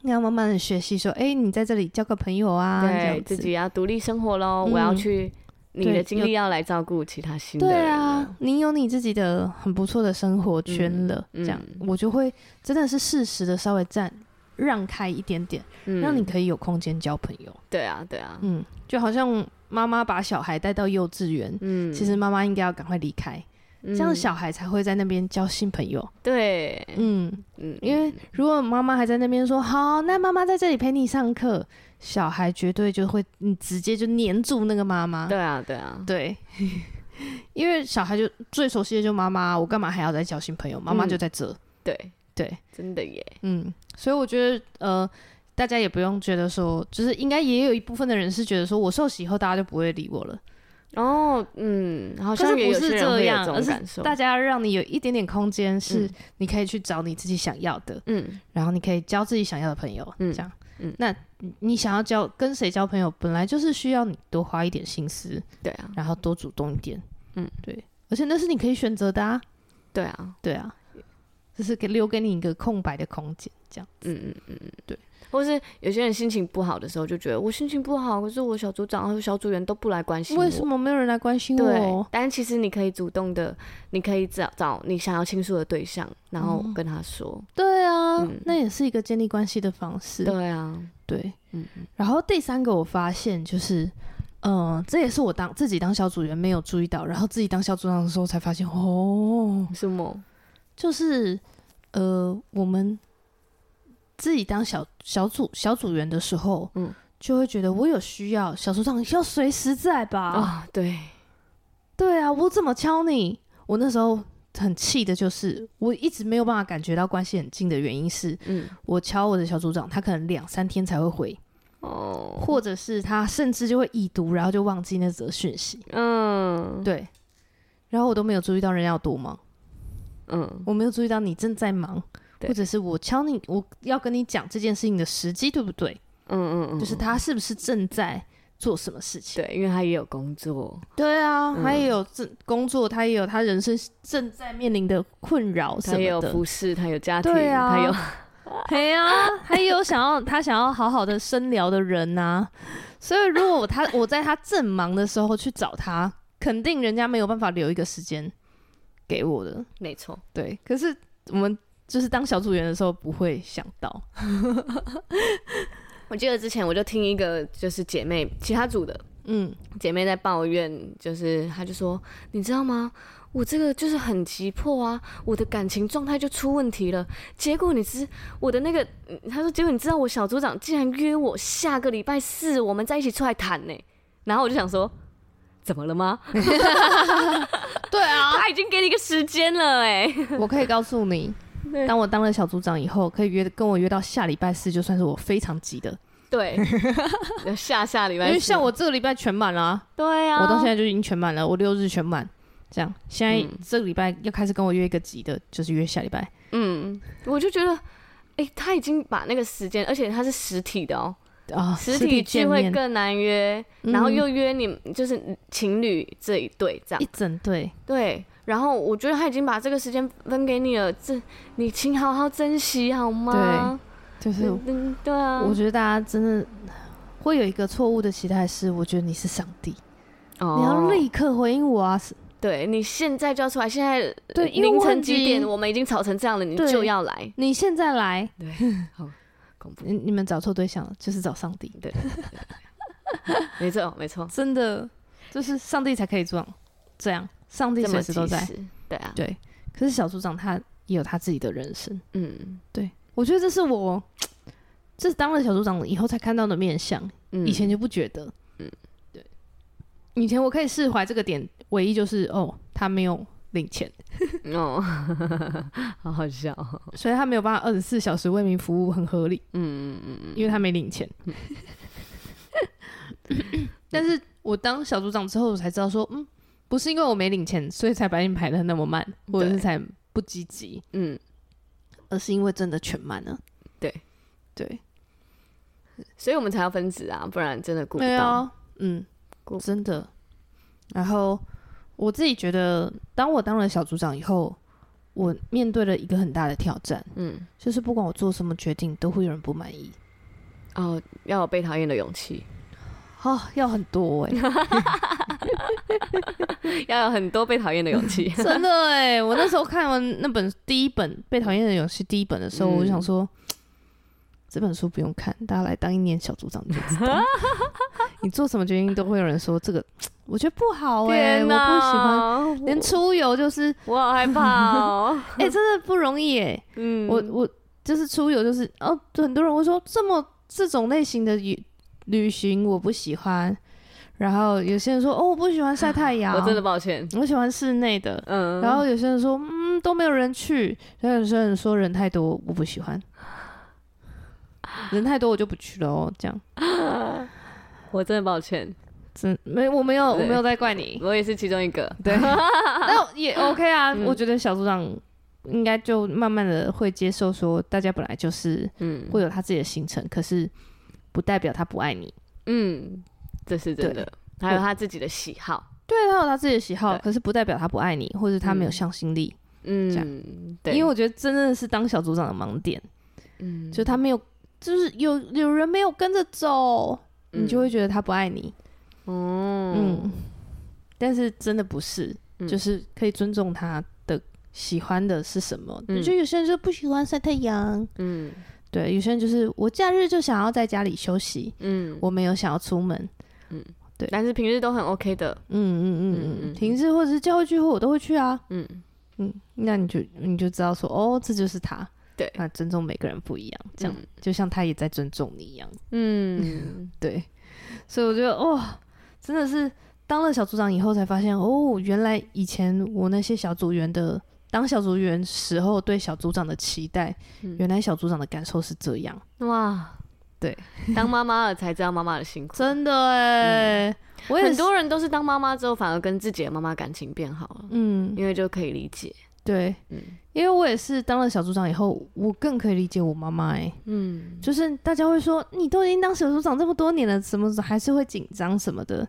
你要慢慢的学习，说，哎、欸，你在这里交个朋友啊，对，自己要独立生活喽。嗯、我要去，你的精力要来照顾其他新的人。对啊，你有你自己的很不错的生活圈了，嗯、这样、嗯、我就会真的是适时的稍微站让开一点点，嗯、让你可以有空间交朋友。对啊，对啊，嗯，就好像妈妈把小孩带到幼稚园，嗯，其实妈妈应该要赶快离开。这样小孩才会在那边交新朋友。对，嗯嗯，因为如果妈妈还在那边说好，那妈妈在这里陪你上课，小孩绝对就会你直接就黏住那个妈妈。对啊，对啊，对，因为小孩就最熟悉的就妈妈，我干嘛还要再交新朋友？妈妈就在这。对对，真的耶。嗯，所以我觉得呃，大家也不用觉得说，就是应该也有一部分的人是觉得说我受洗以后大家就不会理我了。哦，嗯，好像也不是这样，而是大家让你有一点点空间，是你可以去找你自己想要的，嗯，然后你可以交自己想要的朋友，嗯，这样，嗯，那你想要交跟谁交朋友，本来就是需要你多花一点心思，对啊，然后多主动一点，嗯，对，而且那是你可以选择的啊，对啊，对啊，就是给留给你一个空白的空间，这样，嗯嗯嗯嗯，对。或是有些人心情不好的时候，就觉得我心情不好，可是我小组长和小组员都不来关心我，为什么没有人来关心我？对，但其实你可以主动的，你可以找找你想要倾诉的对象，然后跟他说。嗯、对啊，嗯、那也是一个建立关系的方式。对啊，对，嗯。然后第三个我发现就是，嗯、呃，这也是我当自己当小组员没有注意到，然后自己当小组长的时候才发现，哦，什么？就是呃，我们。自己当小小组小组员的时候，嗯，就会觉得我有需要，小组长要随时在吧？啊，对，对啊，我怎么敲你？我那时候很气的就是，我一直没有办法感觉到关系很近的原因是，嗯，我敲我的小组长，他可能两三天才会回，哦，或者是他甚至就会已读，然后就忘记那则讯息，嗯，对，然后我都没有注意到人家有多忙，嗯，我没有注意到你正在忙。或者是我敲你，我要跟你讲这件事情的时机对不对？嗯嗯嗯，就是他是不是正在做什么事情？对，因为他也有工作。对啊，他也有正工作，他也有他人生正在面临的困扰什么的。他也有服饰，他有家庭，他有，对啊，他也有想要他想要好好的深聊的人呐。所以如果他我在他正忙的时候去找他，肯定人家没有办法留一个时间给我的。没错，对。可是我们。就是当小组员的时候不会想到，我记得之前我就听一个就是姐妹其他组的，嗯，姐妹在抱怨，就是她就说，你知道吗？我这个就是很急迫啊，我的感情状态就出问题了。结果你知我的那个，她说，结果你知道我小组长竟然约我下个礼拜四我们在一起出来谈呢。然后我就想说，怎么了吗？对啊，他已经给你一个时间了哎，我可以告诉你。当我当了小组长以后，可以约跟我约到下礼拜四，就算是我非常急的。对，下下礼拜四，因为像我这个礼拜全满了啊。对啊，我到现在就已经全满了，我六日全满。这样，现在这个礼拜要开始跟我约一个急的，就是约下礼拜。嗯，我就觉得，哎、欸，他已经把那个时间，而且他是实体的哦。啊，实体聚会更难约，然后又约你就是情侣这一对这样，一整对，对。然后我觉得他已经把这个时间分给你了，这你请好好珍惜好吗？对，就是，嗯，对啊。我觉得大家真的会有一个错误的期待是，我觉得你是上帝，哦，你要立刻回应我啊！对，你现在就要出来，现在对凌晨几点？我们已经吵成这样了，你就要来，你现在来，对，好，恐怖。你你们找错对象了，就是找上帝。对，没错没错，真的就是上帝才可以这样，这样上帝随时都在。对啊，对。可是小组长他也有他自己的人生。嗯，对，我觉得这是我，这是当了小组长以后才看到的面相，嗯、以前就不觉得。嗯，对。以前我可以释怀这个点，唯一就是哦，他没有。领钱哦，好好笑，所以他没有办法二十四小时为民服务，很合理。嗯嗯嗯嗯，因为他没领钱。但是我当小组长之后，我才知道说，嗯，不是因为我没领钱，所以才把你排的那么慢，或者是才不积极。嗯，而是因为真的全满了。对对，所以我们才要分职啊，不然真的顾不到。嗯，真的。然后。我自己觉得，当我当了小组长以后，我面对了一个很大的挑战，嗯，就是不管我做什么决定，都会有人不满意。哦，要有被讨厌的勇气，哦，要很多哎、欸，要有很多被讨厌的勇气，真的哎、欸，我那时候看完那本第一本《被讨厌的勇气》第一本的时候，嗯、我就想说。这本书不用看，大家来当一年小组长就知道。你做什么决定都会有人说这个，我觉得不好哎、欸，我不喜欢。连出游就是我好害怕哦，哎、欸，真的不容易哎、欸。嗯，我我就是出游就是哦，很多人会说这么这种类型的旅旅行我不喜欢，然后有些人说哦我不喜欢晒太阳，我真的抱歉，我喜欢室内的。嗯，然后有些人说嗯都没有人去，然后有些人说人太多我不喜欢。人太多我就不去了哦，这样，我真的抱歉，真没我没有我没有在怪你，我也是其中一个，对，那也 OK 啊，嗯、我觉得小组长应该就慢慢的会接受说，大家本来就是嗯会有他自己的行程，嗯、可是不代表他不爱你，嗯，这是真的，对还有他自己的喜好，对，他有他自己的喜好，对可是不代表他不爱你，或者他没有向心力，嗯，这样，对，因为我觉得真正是当小组长的盲点，嗯，就他没有。就是有有人没有跟着走，嗯、你就会觉得他不爱你。嗯，嗯，但是真的不是，嗯、就是可以尊重他的喜欢的是什么。嗯、就有些人就不喜欢晒太阳。嗯，对，有些人就是我假日就想要在家里休息。嗯，我没有想要出门。嗯，对，但是平日都很 OK 的。嗯嗯嗯嗯，平日或者是教会聚会我都会去啊。嗯嗯，那你就你就知道说，哦，这就是他。对，那尊重每个人不一样，这样、嗯、就像他也在尊重你一样。嗯，对，所以我觉得，哦，真的是当了小组长以后才发现，哦，原来以前我那些小组员的当小组员时候对小组长的期待，嗯、原来小组长的感受是这样。哇，对，当妈妈了才知道妈妈的辛苦，真的哎，嗯、我很多人都是当妈妈之后反而跟自己的妈妈感情变好了，嗯，因为就可以理解。对，嗯，因为我也是当了小组长以后，我更可以理解我妈妈哎，嗯，就是大家会说你都已经当小组长这么多年了，什么还是会紧张什么的，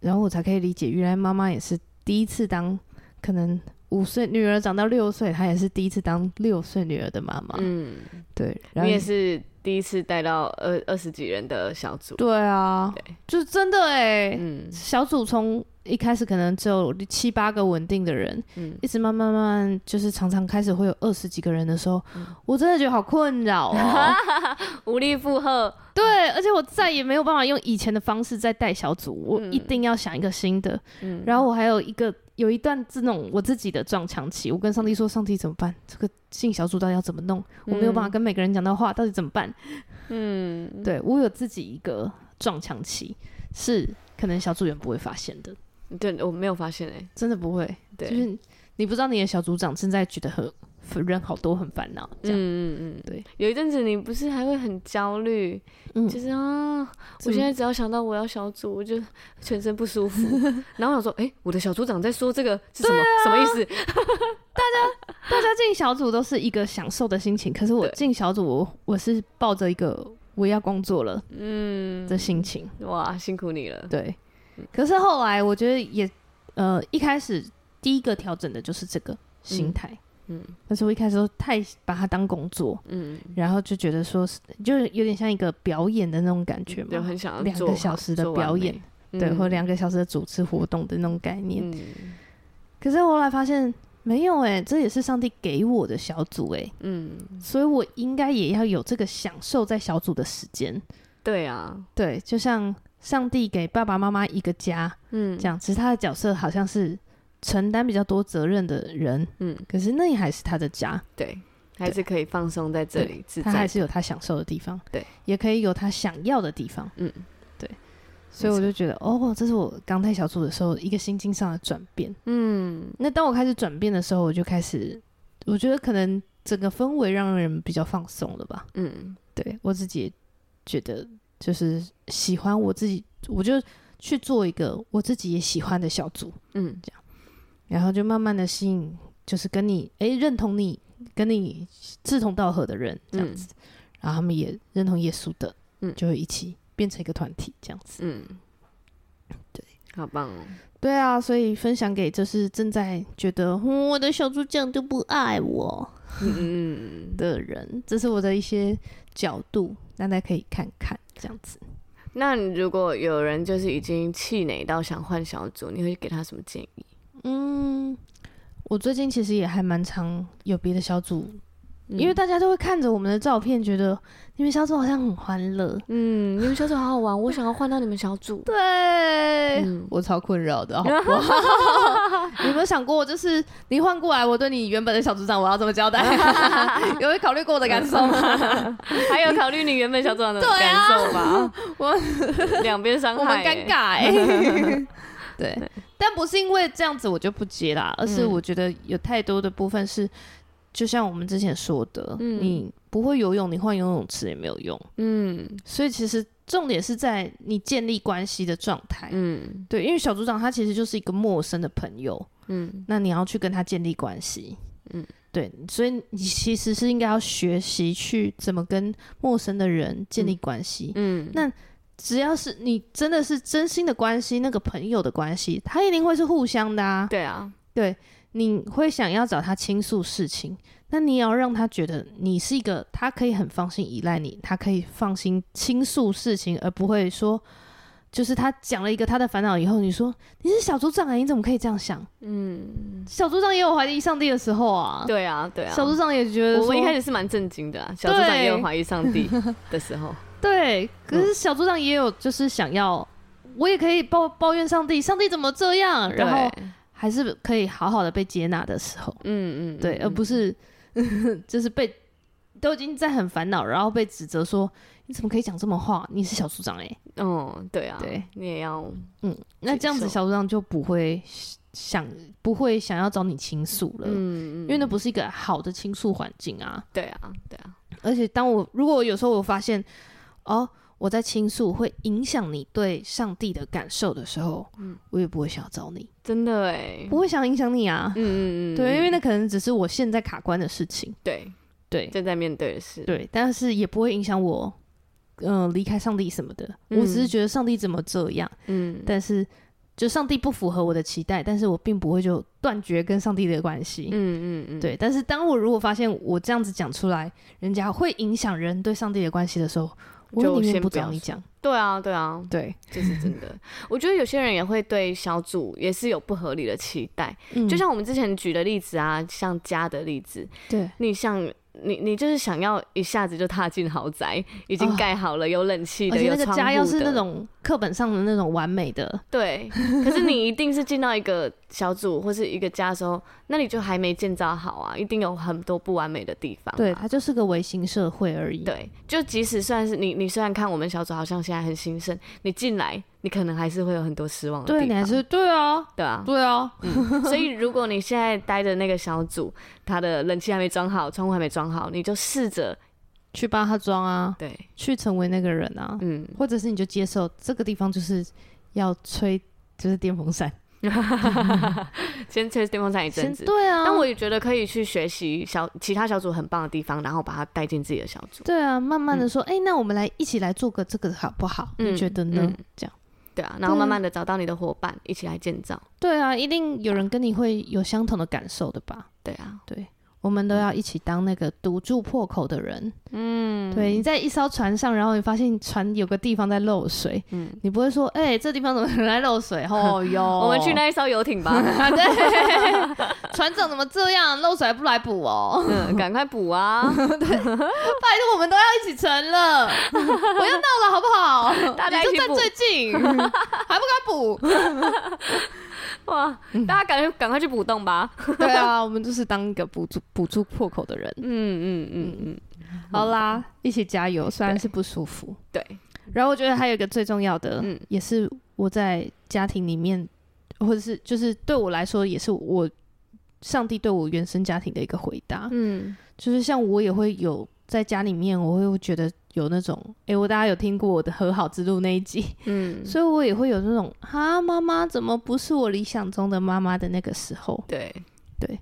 然后我才可以理解，原来妈妈也是第一次当，可能五岁女儿长到六岁，她也是第一次当六岁女儿的妈妈，嗯，对，然后你也是第一次带到二二十几人的小组，对啊，对，就是真的哎，嗯，小组从。一开始可能只有七八个稳定的人，嗯，一直慢慢慢慢，就是常常开始会有二十几个人的时候，嗯、我真的觉得好困扰哦，无力负荷。对，而且我再也没有办法用以前的方式再带小组，我一定要想一个新的。嗯，然后我还有一个有一段这种我自己的撞墙期，我跟上帝说：“上帝怎么办？这个性小组到底要怎么弄？我没有办法跟每个人讲到话，到底怎么办？”嗯，对，我有自己一个撞墙期，是可能小组员不会发现的。对，我没有发现哎、欸，真的不会。对，就是你不知道你的小组长正在觉得很人好多很烦恼。这样，嗯嗯嗯，对。有一阵子你不是还会很焦虑，嗯、就是啊，我现在只要想到我要小组，我就全身不舒服。然后我想说，哎、欸，我的小组长在说这个是什么、啊、什么意思？大家大家进小组都是一个享受的心情，可是我进小组我，我我是抱着一个我要工作了嗯的心情。哇，辛苦你了。对。可是后来，我觉得也，呃，一开始第一个调整的就是这个心态，嗯，但是我一开始都太把它当工作，嗯，然后就觉得说是，就有点像一个表演的那种感觉嘛，就很想要两个小时的表演，对，或两个小时的主持活动的那种概念。可是后来发现，没有哎、欸，这也是上帝给我的小组哎、欸，嗯，所以我应该也要有这个享受在小组的时间。对啊，对，就像上帝给爸爸妈妈一个家，嗯，这样，其实他的角色好像是承担比较多责任的人，嗯，可是那也还是他的家，对，还是可以放松在这里，他还是有他享受的地方，对，也可以有他想要的地方，嗯。对。所以我就觉得，哦，这是我刚带小组的时候一个心境上的转变。嗯，那当我开始转变的时候，我就开始，我觉得可能整个氛围让人比较放松了吧。嗯，对我自己也觉得就是喜欢我自己，我就去做一个我自己也喜欢的小组。嗯，这样，然后就慢慢的吸引，就是跟你哎认同你、跟你志同道合的人这样子，嗯、然后他们也认同耶稣的，嗯，就会一起。变成一个团体这样子，嗯，对，好棒哦，对啊，所以分享给就是正在觉得、嗯、我的小猪酱就不爱我嗯的人，这是我的一些角度，大家可以看看这样子。那如果有人就是已经气馁到想换小组，你会给他什么建议？嗯，我最近其实也还蛮常有别的小组。因为大家都会看着我们的照片，觉得你们小组好像很欢乐。嗯，你们小组好好玩，我想要换到你们小组。对，嗯、我超困扰的，好不好？你有没有想过，就是你换过来，我对你原本的小组长，我要怎么交代？有没有考虑过我的感受吗？还有考虑你原本小组长的感受吗？啊、我两边伤害，我们尴尬哎。对，但不是因为这样子我就不接啦，而是我觉得有太多的部分是。就像我们之前说的，嗯、你不会游泳，你换游泳池也没有用。嗯，所以其实重点是在你建立关系的状态。嗯，对，因为小组长他其实就是一个陌生的朋友。嗯，那你要去跟他建立关系。嗯，对，所以你其实是应该要学习去怎么跟陌生的人建立关系。嗯，那只要是你真的是真心的关系，那个朋友的关系，他一定会是互相的啊。对啊，对。你会想要找他倾诉事情，那你也要让他觉得你是一个他可以很放心依赖你，他可以放心倾诉事情，而不会说，就是他讲了一个他的烦恼以后，你说你是小组长啊，你怎么可以这样想？嗯，小组长也有怀疑上帝的时候啊。对啊，对啊，小组长也觉得我们一开始是蛮震惊的啊，小组长也有怀疑上帝的时候。对，可是小组长也有就是想要，我也可以抱抱怨上帝，上帝怎么这样？然后。还是可以好好的被接纳的时候，嗯嗯，对，而不是 就是被都已经在很烦恼，然后被指责说你怎么可以讲这么话？你是小组长哎、欸，哦，对啊，对，你也要，嗯，那这样子小组长就不会想不会想要找你倾诉了，嗯嗯，因为那不是一个好的倾诉环境啊，对啊，对啊，而且当我如果有时候我发现哦。我在倾诉会影响你对上帝的感受的时候，嗯，我也不会想要找你，真的哎，不会想影响你啊，嗯嗯嗯，对，因为那可能只是我现在卡关的事情，对。对，正在面对的事，对，但是也不会影响我，嗯，离开上帝什么的，我只是觉得上帝怎么这样，嗯，但是就上帝不符合我的期待，但是我并不会就断绝跟上帝的关系，嗯嗯嗯，对，但是当我如果发现我这样子讲出来，人家会影响人对上帝的关系的时候。就先不找你讲，对啊，对啊，对，这是真的。我觉得有些人也会对小组也是有不合理的期待，嗯，就像我们之前举的例子啊，像家的例子，对，你像。你你就是想要一下子就踏进豪宅，已经盖好了，哦、有冷气的，有那个家要是那种课本上的那种完美的，对。可是你一定是进到一个小组或是一个家的时候，那你就还没建造好啊，一定有很多不完美的地方，啊。对，它就是个微型社会而已。对，就即使算是你，你虽然看我们小组好像现在很兴盛，你进来。你可能还是会有很多失望的地方。对，你还是对啊，对啊，对啊。嗯，所以如果你现在待的那个小组，他的冷气还没装好，窗户还没装好，你就试着去帮他装啊。对，去成为那个人啊。嗯，或者是你就接受这个地方就是要吹，就是电风扇。先吹电风扇一阵子。对啊。但我也觉得可以去学习小其他小组很棒的地方，然后把它带进自己的小组。对啊，慢慢的说，哎，那我们来一起来做个这个好不好？你觉得呢？这样。对啊，然后慢慢的找到你的伙伴，一起来建造。对啊，一定有人跟你会有相同的感受的吧？对啊，对，我们都要一起当那个堵住破口的人。嗯，对，你在一艘船上，然后你发现船有个地方在漏水，嗯，你不会说，哎、欸，这地方怎么在漏水？哦哟，我们去那一艘游艇吧。对，船长怎么这样，漏水还不来补哦？嗯，赶快补啊！对，拜托，我们都要一起沉了，我要到了，好不好？大家一起你就在最近，还不敢补？哇！大家赶快赶快去补洞吧！对啊，我们就是当一个补住补住破口的人。嗯嗯嗯嗯，好啦，一起加油！虽然是不舒服，对。然后我觉得还有一个最重要的，嗯，也是我在家庭里面，或者是就是对我来说，也是我上帝对我原生家庭的一个回答。嗯，就是像我也会有在家里面，我会觉得。有那种，哎、欸，我大家有听过我的和好之路那一集，嗯，所以我也会有那种，哈，妈妈怎么不是我理想中的妈妈？的那个时候，对，对，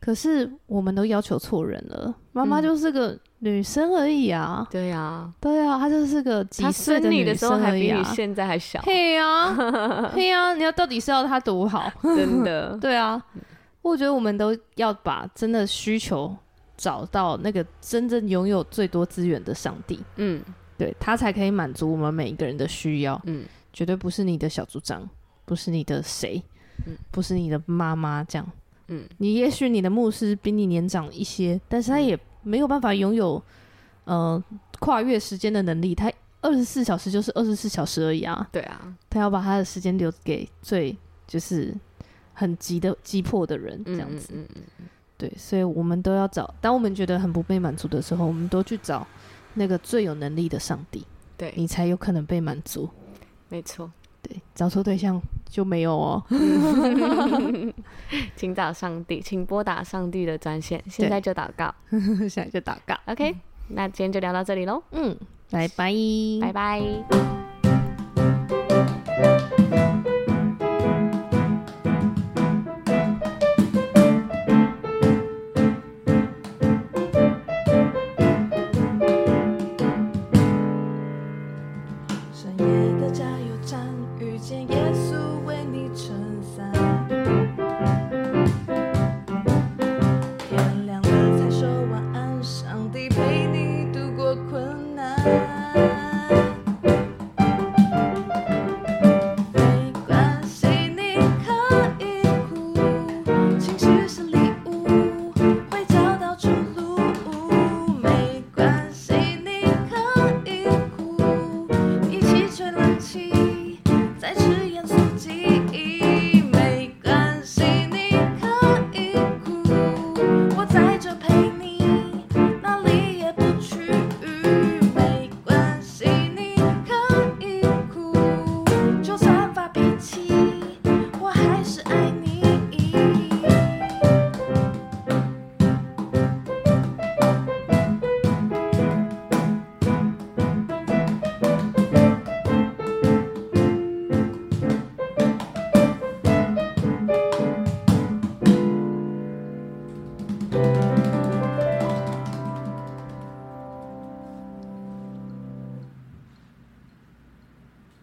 可是我们都要求错人了，妈妈就是个女生而已啊，对呀，对啊，她就是个几岁的女生而已啊，比你现在还小，嘿呀，嘿呀，你要到底是要她多好？真的，对啊，我觉得我们都要把真的需求。找到那个真正拥有最多资源的上帝，嗯，对，他才可以满足我们每一个人的需要，嗯，绝对不是你的小组长，不是你的谁，嗯，不是你的妈妈这样，嗯，你也许你的牧师比你年长一些，但是他也没有办法拥有，呃，跨越时间的能力，他二十四小时就是二十四小时而已啊，对啊，他要把他的时间留给最就是很急的急迫的人，这样子，嗯嗯嗯。嗯对，所以我们都要找。当我们觉得很不被满足的时候，我们都去找那个最有能力的上帝。对，你才有可能被满足。没错，对，找错对象就没有哦。请找上帝，请拨打上帝的专线，现在就祷告，现在就祷告。OK，那今天就聊到这里喽。嗯，拜拜，拜拜。